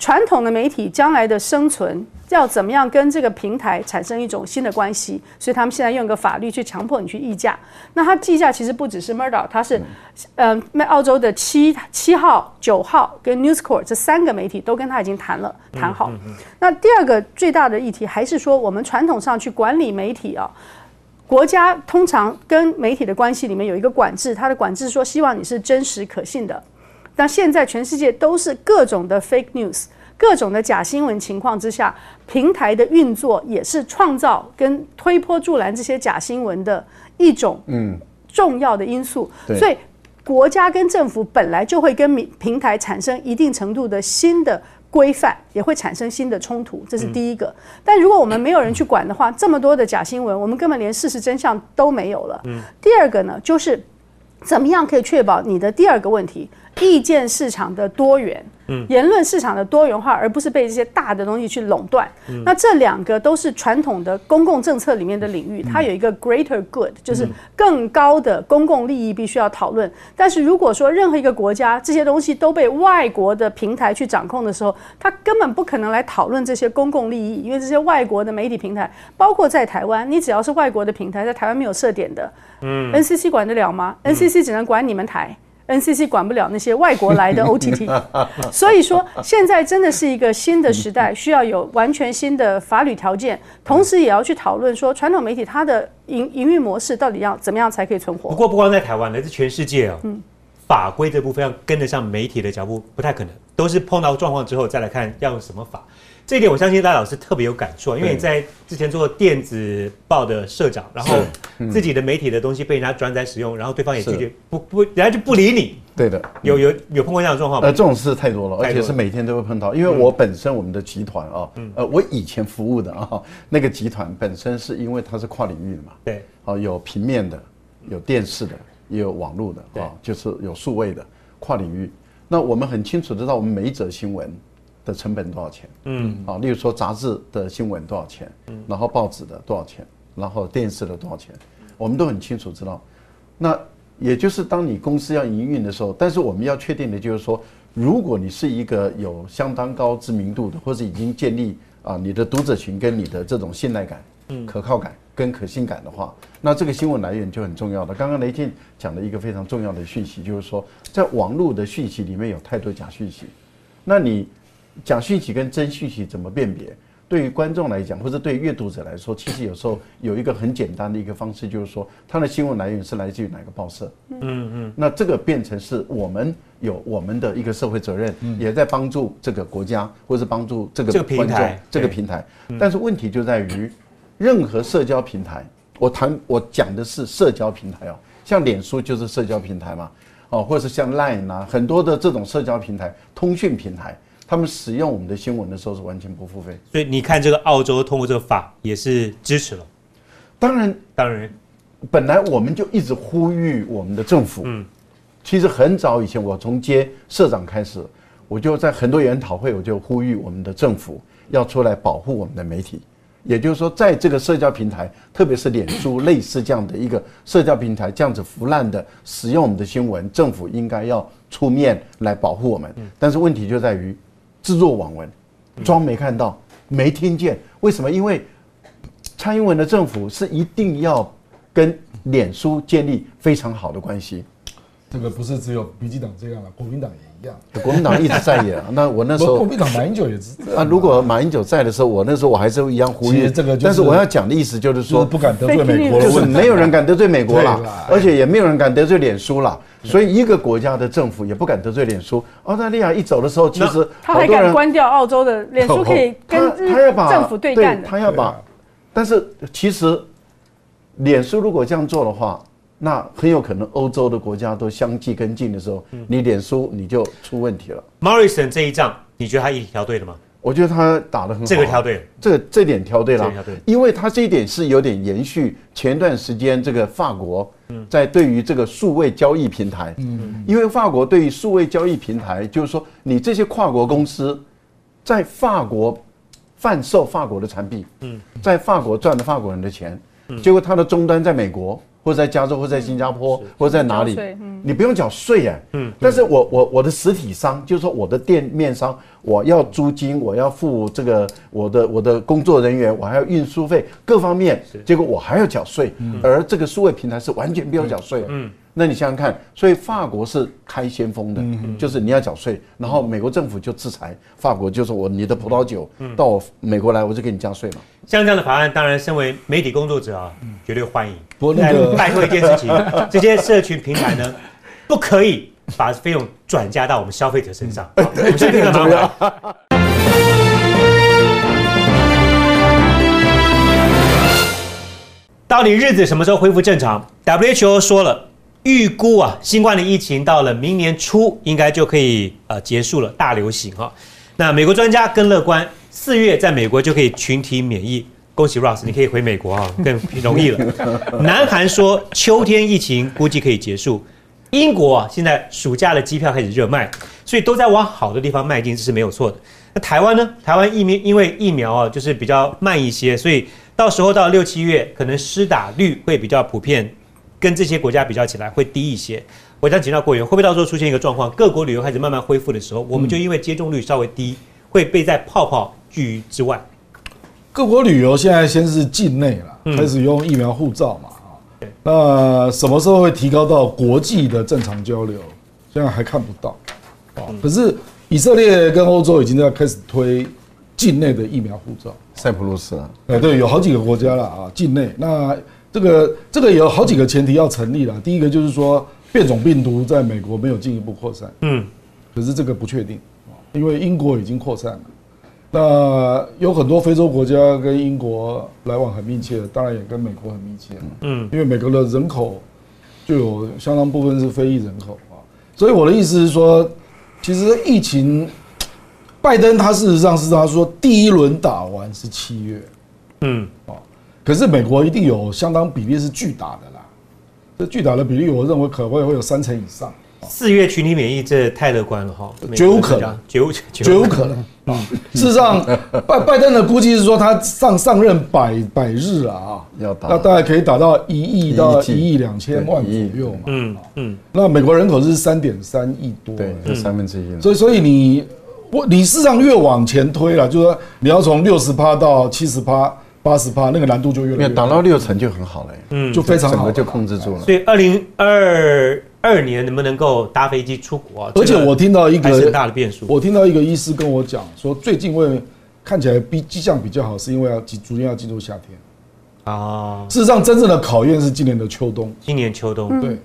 传统的媒体将来的生存。要怎么样跟这个平台产生一种新的关系？所以他们现在用一个法律去强迫你去议价。那他计价其实不只是 Murdoch，他是，嗯，那澳洲的七七号、九号跟 News Corp 这三个媒体都跟他已经谈了，谈好。那第二个最大的议题还是说，我们传统上去管理媒体啊，国家通常跟媒体的关系里面有一个管制，它的管制说希望你是真实可信的。但现在全世界都是各种的 fake news。各种的假新闻情况之下，平台的运作也是创造跟推波助澜这些假新闻的一种嗯重要的因素。所以国家跟政府本来就会跟平台产生一定程度的新的规范，也会产生新的冲突，这是第一个。但如果我们没有人去管的话，这么多的假新闻，我们根本连事实真相都没有了。嗯第二个呢，就是怎么样可以确保你的第二个问题？意见市场的多元。言论市场的多元化，而不是被这些大的东西去垄断。那这两个都是传统的公共政策里面的领域，它有一个 greater good，就是更高的公共利益必须要讨论。但是如果说任何一个国家这些东西都被外国的平台去掌控的时候，它根本不可能来讨论这些公共利益，因为这些外国的媒体平台，包括在台湾，你只要是外国的平台，在台湾没有设点的，嗯，NCC 管得了吗？NCC 只能管你们台。NCC 管不了那些外国来的 [LAUGHS] OTT，所以说现在真的是一个新的时代，[LAUGHS] 需要有完全新的法律条件，同时也要去讨论说传统媒体它的营营运模式到底要怎么样才可以存活。不过不光在台湾，来自全世界啊，嗯法规这部分要跟得上媒体的脚步不太可能，都是碰到状况之后再来看要用什么法。这一点我相信大老师特别有感触，因为你在之前做电子报的社长，然后自己的媒体的东西被人家转载使用，然后对方也拒绝不不，人家就不理你。对的，有有有碰过这样的状况吗？呃，这种事太多了，而且是每天都会碰到。因为我本身我们的集团啊，呃，我以前服务的啊，那个集团本身是因为它是跨领域的嘛，对，哦，有平面的，有电视的，也有网络的，啊，就是有数位的跨领域。那我们很清楚知道，我们每一则新闻。的成本多少钱？嗯，啊，例如说杂志的新闻多少钱？嗯，然后报纸的多少钱？然后电视的多少钱？我们都很清楚知道。那也就是当你公司要营运的时候，但是我们要确定的就是说，如果你是一个有相当高知名度的，或者已经建立啊你的读者群跟你的这种信赖感、嗯，可靠感跟可信感的话，那这个新闻来源就很重要了。刚刚雷静讲了一个非常重要的讯息，就是说在网络的讯息里面有太多假讯息，那你。假讯息跟真讯息怎么辨别？对于观众来讲，或者对阅读者来说，其实有时候有一个很简单的一个方式，就是说它的新闻来源是来自于哪个报社。嗯嗯。那这个变成是我们有我们的一个社会责任，也在帮助这个国家，或是帮助这个这个平台这个平台。但是问题就在于，任何社交平台，我谈我讲的是社交平台哦，像脸书就是社交平台嘛，哦，或者是像 Line 啊，很多的这种社交平台、通讯平台。他们使用我们的新闻的时候是完全不付费，所以你看这个澳洲通过这个法也是支持了。当然，当然，本来我们就一直呼吁我们的政府。嗯，其实很早以前，我从接社长开始，我就在很多研讨会，我就呼吁我们的政府要出来保护我们的媒体。也就是说，在这个社交平台，特别是脸书类似这样的一个社交平台，这样子腐烂的使用我们的新闻，政府应该要出面来保护我们。但是问题就在于。置若罔闻，装没看到、没听见。为什么？因为蔡英文的政府是一定要跟脸书建立非常好的关系。这个不是只有民进党这样了，国民党也一样。国民党一直在演。[LAUGHS] 那我那时候，国民党马英九也是。啊，如果马英九在的时候，我那时候我还是一样呼吁这个。但是我要讲的意思就是说，不敢得罪美国，就是没有人敢得罪美国了，而且也没有人敢得罪脸书了。所以一个国家的政府也不敢得罪脸书。澳大利亚一走的时候，其实他还敢关掉澳洲的脸书，可以跟政府对干的。他要把，但是其实脸书如果这样做的话。那很有可能欧洲的国家都相继跟进的时候，你脸书你就出问题了。Morrison 这一仗，你觉得他一挑对了吗？我觉得他打得很好。这个挑对，这这点挑对了。因为他这一点是有点延续前段时间这个法国在对于这个数位交易平台，嗯，因为法国对于数位交易平台，就是说你这些跨国公司在法国贩售法国的产品，嗯，在法国赚了法国人的钱，结果他的终端在美国。或者在加州，或者在新加坡，或者在哪里，你不用缴税哎。嗯，但是我我我的实体商，就是说我的店面商，我要租金，我要付这个我的我的工作人员，我还要运输费，各方面，结果我还要缴税，而这个数位平台是完全不用缴税。嗯。那你想想看，所以法国是开先锋的，就是你要缴税，然后美国政府就制裁法国，就是我你的葡萄酒到我美国来，我就给你加税嘛。像这样的法案，当然身为媒体工作者啊，绝对欢迎。不过拜托一件事情，[LAUGHS] 这些社群平台呢，不可以把费用转嫁到我们消费者身上。[LAUGHS] 对，这个很重要。到底日子什么时候恢复正常？WHO 说了。预估啊，新冠的疫情到了明年初应该就可以呃结束了大流行哈。那美国专家更乐观，四月在美国就可以群体免疫。恭喜 Ross，你可以回美国啊，[LAUGHS] 更容易了。[LAUGHS] 南韩说秋天疫情估计可以结束。英国啊，现在暑假的机票开始热卖，所以都在往好的地方迈进，这是没有错的。那台湾呢？台湾疫苗因为疫苗啊，就是比较慢一些，所以到时候到六七月，可能施打率会比较普遍，跟这些国家比较起来会低一些。我想请教国员，会不会到时候出现一个状况，各国旅游开始慢慢恢复的时候，我们就因为接种率稍微低，会被在泡泡拒于之外？各国旅游现在先是境内了，开始用疫苗护照嘛。那什么时候会提高到国际的正常交流？现在还看不到，啊，可是以色列跟欧洲已经在开始推境内的疫苗护照。塞浦路斯啊，哎，对，有好几个国家了啊，境内。那这个这个有好几个前提要成立了。第一个就是说变种病毒在美国没有进一步扩散，嗯，可是这个不确定，因为英国已经扩散了。那有很多非洲国家跟英国来往很密切，当然也跟美国很密切。嗯，因为美国的人口就有相当部分是非裔人口。啊，所以我的意思是说，其实疫情，拜登他事实上是他说第一轮打完是七月，嗯，哦，可是美国一定有相当比例是巨打的啦，这巨打的比例，我认为可能会会有三成以上。四月群体免疫，这太乐观了哈，绝无可能，绝无绝无可能。啊！事实上，拜拜登的估计是说，他上上任百百日啊，啊，要打，那大概可以打到一亿到一亿两千万左右嘛。嗯嗯，那美国人口是三点三亿多，对，就三分之一。所以所以你我你事实上越往前推了，就是说你要从六十趴到七十趴、八十趴，那个难度就越来越打到六成就很好了，嗯，就非常好，整个就控制住了。所以二零二。二年能不能够搭飞机出国？而且我听到一个很大的变数。我听到一个医师跟我讲说，最近为看起来比迹象比较好，是因为要逐逐渐要进入夏天啊。事实上，真正的考验是今年的秋冬。今年秋冬，对。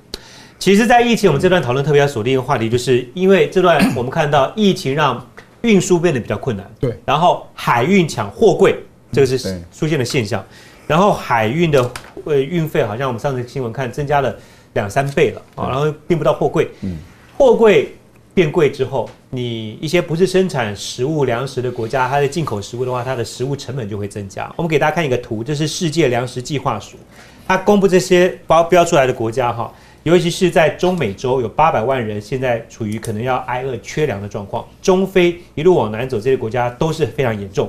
其实，在疫情我们这段讨论特别要锁定一个话题，就是因为这段 [COUGHS] 我们看到疫情让运输变得比较困难，对。然后海运抢货柜，这个是出现的现象。然后海运的呃运费，好像我们上次新闻看增加了。两三倍了啊，然后并不到货柜，嗯，货柜变贵之后，你一些不是生产食物粮食的国家，它的进口食物的话，它的食物成本就会增加。我们给大家看一个图，这是世界粮食计划署，它公布这些包标出来的国家哈，尤其是在中美洲有八百万人现在处于可能要挨饿缺粮的状况，中非一路往南走这些国家都是非常严重。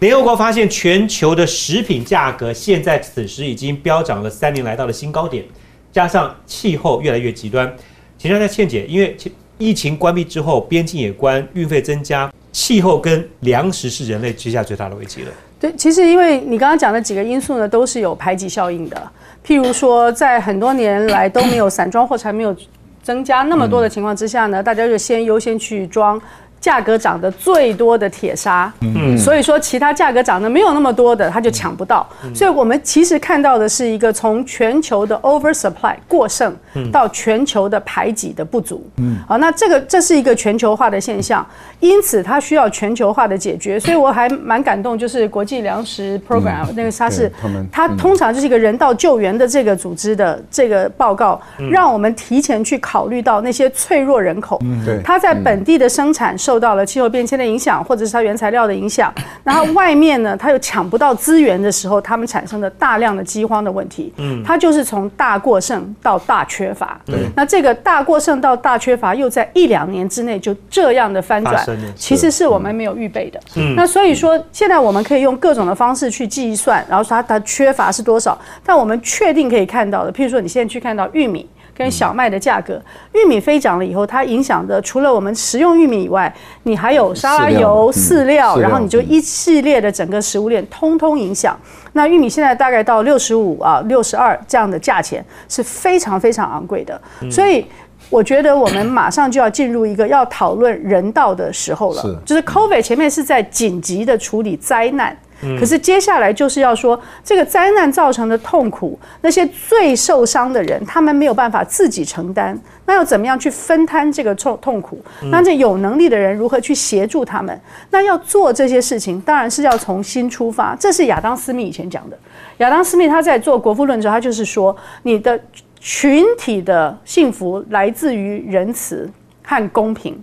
联合国发现全球的食品价格现在此时已经飙涨了三年来到了新高点。加上气候越来越极端，请教一下倩姐，因为疫情关闭之后，边境也关，运费增加，气候跟粮食是人类之下最大的危机了。对，其实因为你刚刚讲的几个因素呢，都是有排挤效应的。譬如说，在很多年来都没有散装货才没有增加那么多的情况之下呢，大家就先优先去装。价格涨得最多的铁砂，嗯，所以说其他价格涨得没有那么多的，它就抢不到。所以我们其实看到的是一个从全球的 oversupply 过剩，到全球的排挤的不足。嗯，啊，那这个这是一个全球化的现象，因此它需要全球化的解决。所以我还蛮感动，就是国际粮食 program 那个它是它通常就是一个人道救援的这个组织的这个报告，让我们提前去考虑到那些脆弱人口。嗯，对，它在本地的生产。受到了气候变迁的影响，或者是它原材料的影响，然后外面呢，它又抢不到资源的时候，他们产生的大量的饥荒的问题，嗯，它就是从大过剩到大缺乏，对，那这个大过剩到大缺乏又在一两年之内就这样的翻转，其实是我们没有预备的，嗯，那所以说现在我们可以用各种的方式去计算，然后说它它缺乏是多少，但我们确定可以看到的，譬如说你现在去看到玉米。跟小麦的价格，玉米飞涨了以后，它影响的除了我们食用玉米以外，你还有沙拉油、饲料，然后你就一系列的整个食物链通通影响。那玉米现在大概到六十五啊、六十二这样的价钱是非常非常昂贵的，所以我觉得我们马上就要进入一个要讨论人道的时候了。就是 COVID 前面是在紧急的处理灾难。可是接下来就是要说，这个灾难造成的痛苦，那些最受伤的人，他们没有办法自己承担，那要怎么样去分摊这个痛痛苦？那这有能力的人如何去协助他们？那要做这些事情，当然是要从新出发。这是亚当斯密以前讲的。亚当斯密他在做国富论之后，他就是说，你的群体的幸福来自于仁慈和公平。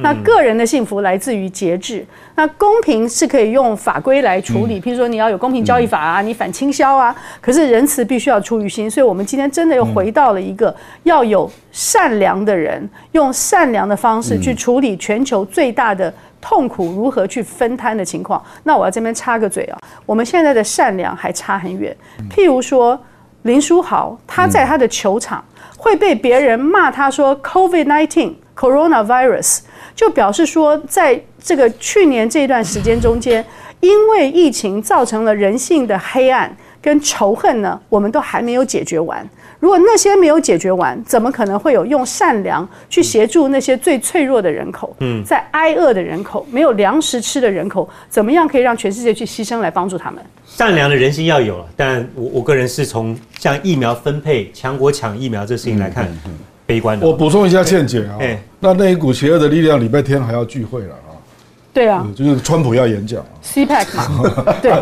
那个人的幸福来自于节制。那公平是可以用法规来处理，譬如说你要有公平交易法啊，你反倾销啊。可是仁慈必须要出于心，所以我们今天真的又回到了一个要有善良的人，用善良的方式去处理全球最大的痛苦如何去分摊的情况。那我要这边插个嘴啊，我们现在的善良还差很远。譬如说林书豪，他在他的球场会被别人骂他说 “COVID nineteen coronavirus”，就表示说在。这个去年这段时间中间，因为疫情造成了人性的黑暗跟仇恨呢，我们都还没有解决完。如果那些没有解决完，怎么可能会有用善良去协助那些最脆弱的人口？嗯，在挨饿的人口、没有粮食吃的人口，怎么样可以让全世界去牺牲来帮助他们？善良的人心要有了，但我我个人是从像疫苗分配、强国抢疫苗这事情来看，悲观的。我补充一下，倩姐啊，那那一股邪恶的力量，礼拜天还要聚会了。对啊，就是川普要演讲，CPAC 嘛。[LAUGHS] 对。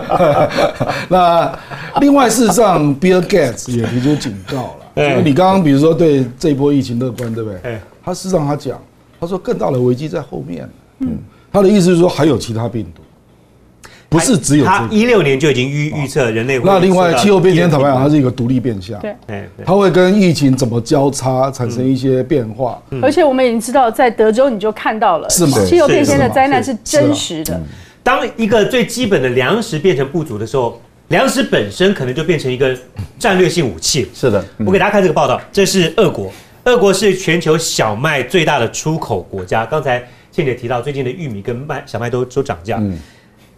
[LAUGHS] 那另外，事实上，Bill Gates 也提出警告了。[LAUGHS] 你刚刚比如说对这一波疫情乐观，对不对？他事实上他讲，他说更大的危机在后面。嗯。他的意思是说还有其他病毒。不是只有他一六年就已经预预测人类。那另外气候变迁，坦白讲，它是一个独立变相。对，它会跟疫情怎么交叉产生一些变化。而且我们已经知道，在德州你就看到了，是吗？气候变迁的灾难是真实的。当一个最基本的粮食变成不足的时候，粮食本身可能就变成一个战略性武器。是的，我给大家看这个报道，这是俄国，俄国是全球小麦最大的出口国家。刚才倩姐提到，最近的玉米跟麦小麦都都涨价。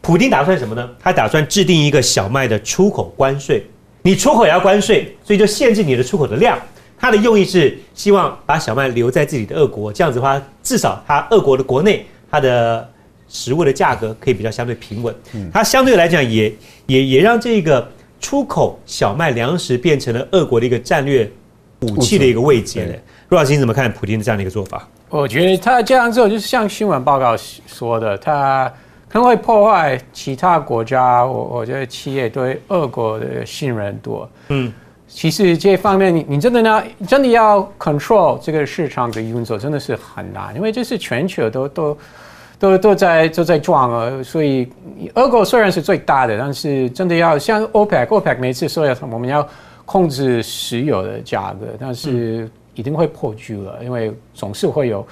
普京打算什么呢？他打算制定一个小麦的出口关税，你出口也要关税，所以就限制你的出口的量。他的用意是希望把小麦留在自己的俄国，这样子的话，至少他俄国的国内它的食物的价格可以比较相对平稳。它相对来讲也也也让这个出口小麦粮食变成了俄国的一个战略武器的一个位阶嘞。陆老师你怎么看普京的这样的一个做法？我觉得他这样做就是像新闻报告说的，他。可能会破坏其他国家，我我觉得企业对俄国的信任度。嗯，其实这方面，你你真的呢，真的要 control 这个市场的运作，真的是很难，因为这是全球都都都都在都在撞啊。所以俄国虽然是最大的，但是真的要像 OPEC，OPEC 每次说要我们要控制石油的价格，但是一定会破局了，因为总是会有。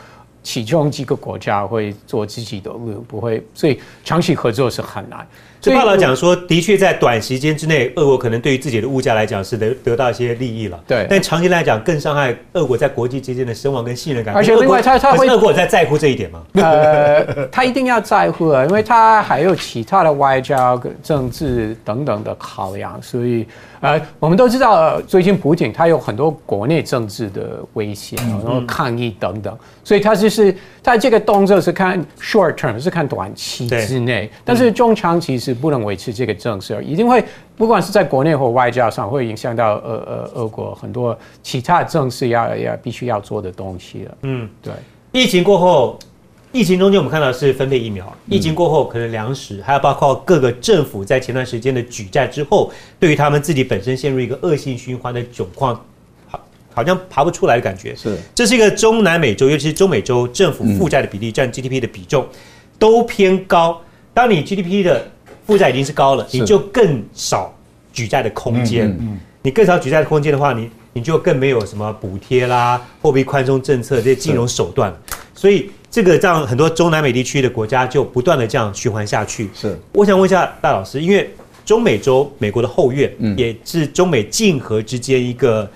其中几个国家会做自己的路，不会，所以长期合作是很难。这报道讲说，的确在短时间之内，俄国可能对于自己的物价来讲是得得到一些利益了。对，但长期来讲更伤害俄国在国际之间的声望跟信任感。而且另外，他他会俄国在在乎这一点吗？呃，他一定要在乎啊，因为他还有其他的外交、政治等等的考量，所以。呃，我们都知道，最近普京他有很多国内政治的威胁，然后抗议等等，所以他就是他这个动作是看 short term，是看短期之内，但是中长期是不能维持这个政策，一定会不管是在国内或外交上，会影响到呃呃俄国很多其他政策要要必须要做的东西了。嗯，对，疫情过后。疫情中间，我们看到是分配疫苗。疫情过后，可能粮食，还有包括各个政府在前段时间的举债之后，对于他们自己本身陷入一个恶性循环的窘况，好，好像爬不出来的感觉。是，这是一个中南美洲，尤其是中美洲政府负债的比例占 GDP 的比重都偏高。当你 GDP 的负债已经是高了，你就更少举债的空间。嗯你更少举债的空间的话，你你就更没有什么补贴啦、货币宽松政策这些金融手段，所以。这个让很多中南美地区的国家就不断的这样循环下去。是，我想问一下大老师，因为中美洲美国的后院，也是中美竞合之间一个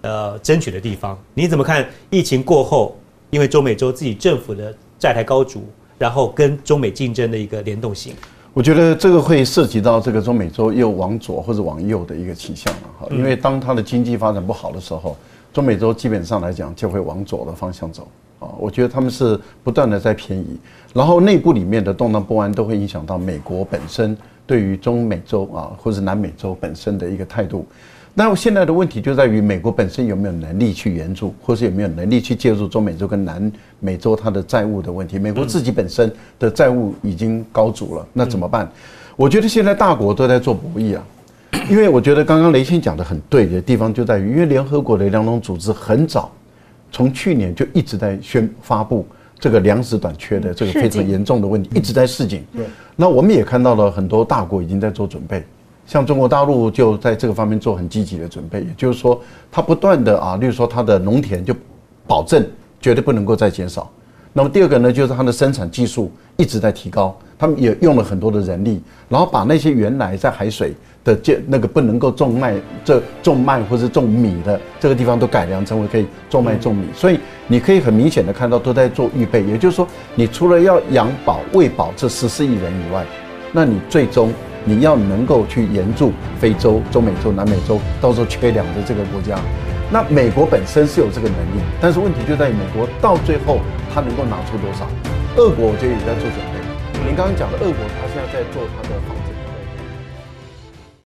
呃争取的地方。你怎么看疫情过后，因为中美洲自己政府的债台高筑，然后跟中美竞争的一个联动性？我觉得这个会涉及到这个中美洲又往左或者往右的一个倾向了哈。因为当它的经济发展不好的时候，中美洲基本上来讲就会往左的方向走。啊，我觉得他们是不断的在偏移，然后内部里面的动荡不安都会影响到美国本身对于中美洲啊，或者南美洲本身的一个态度。那现在的问题就在于美国本身有没有能力去援助，或是有没有能力去介入中美洲跟南美洲它的债务的问题。美国自己本身的债务已经高筑了，那怎么办？我觉得现在大国都在做博弈啊，因为我觉得刚刚雷欣讲的很对的地方就在于，因为联合国的粮农组织很早。从去年就一直在宣发布这个粮食短缺的这个非常严重的问题，一直在示警。对，那我们也看到了很多大国已经在做准备，像中国大陆就在这个方面做很积极的准备，也就是说，它不断的啊，例如说它的农田就保证绝对不能够再减少。那么第二个呢，就是它的生产技术一直在提高，他们也用了很多的人力，然后把那些原来在海水的这那个不能够种麦、这种麦或者种米的这个地方都改良成为可以种麦种米，所以你可以很明显的看到都在做预备。也就是说，你除了要养饱喂饱这十四亿人以外，那你最终你要能够去援助非洲、中美洲、南美洲到时候缺粮的这个国家。那美国本身是有这个能力，但是问题就在于美国到最后他能够拿出多少？俄国我觉得也在做准备。您刚刚讲的俄国，他现在在做他的。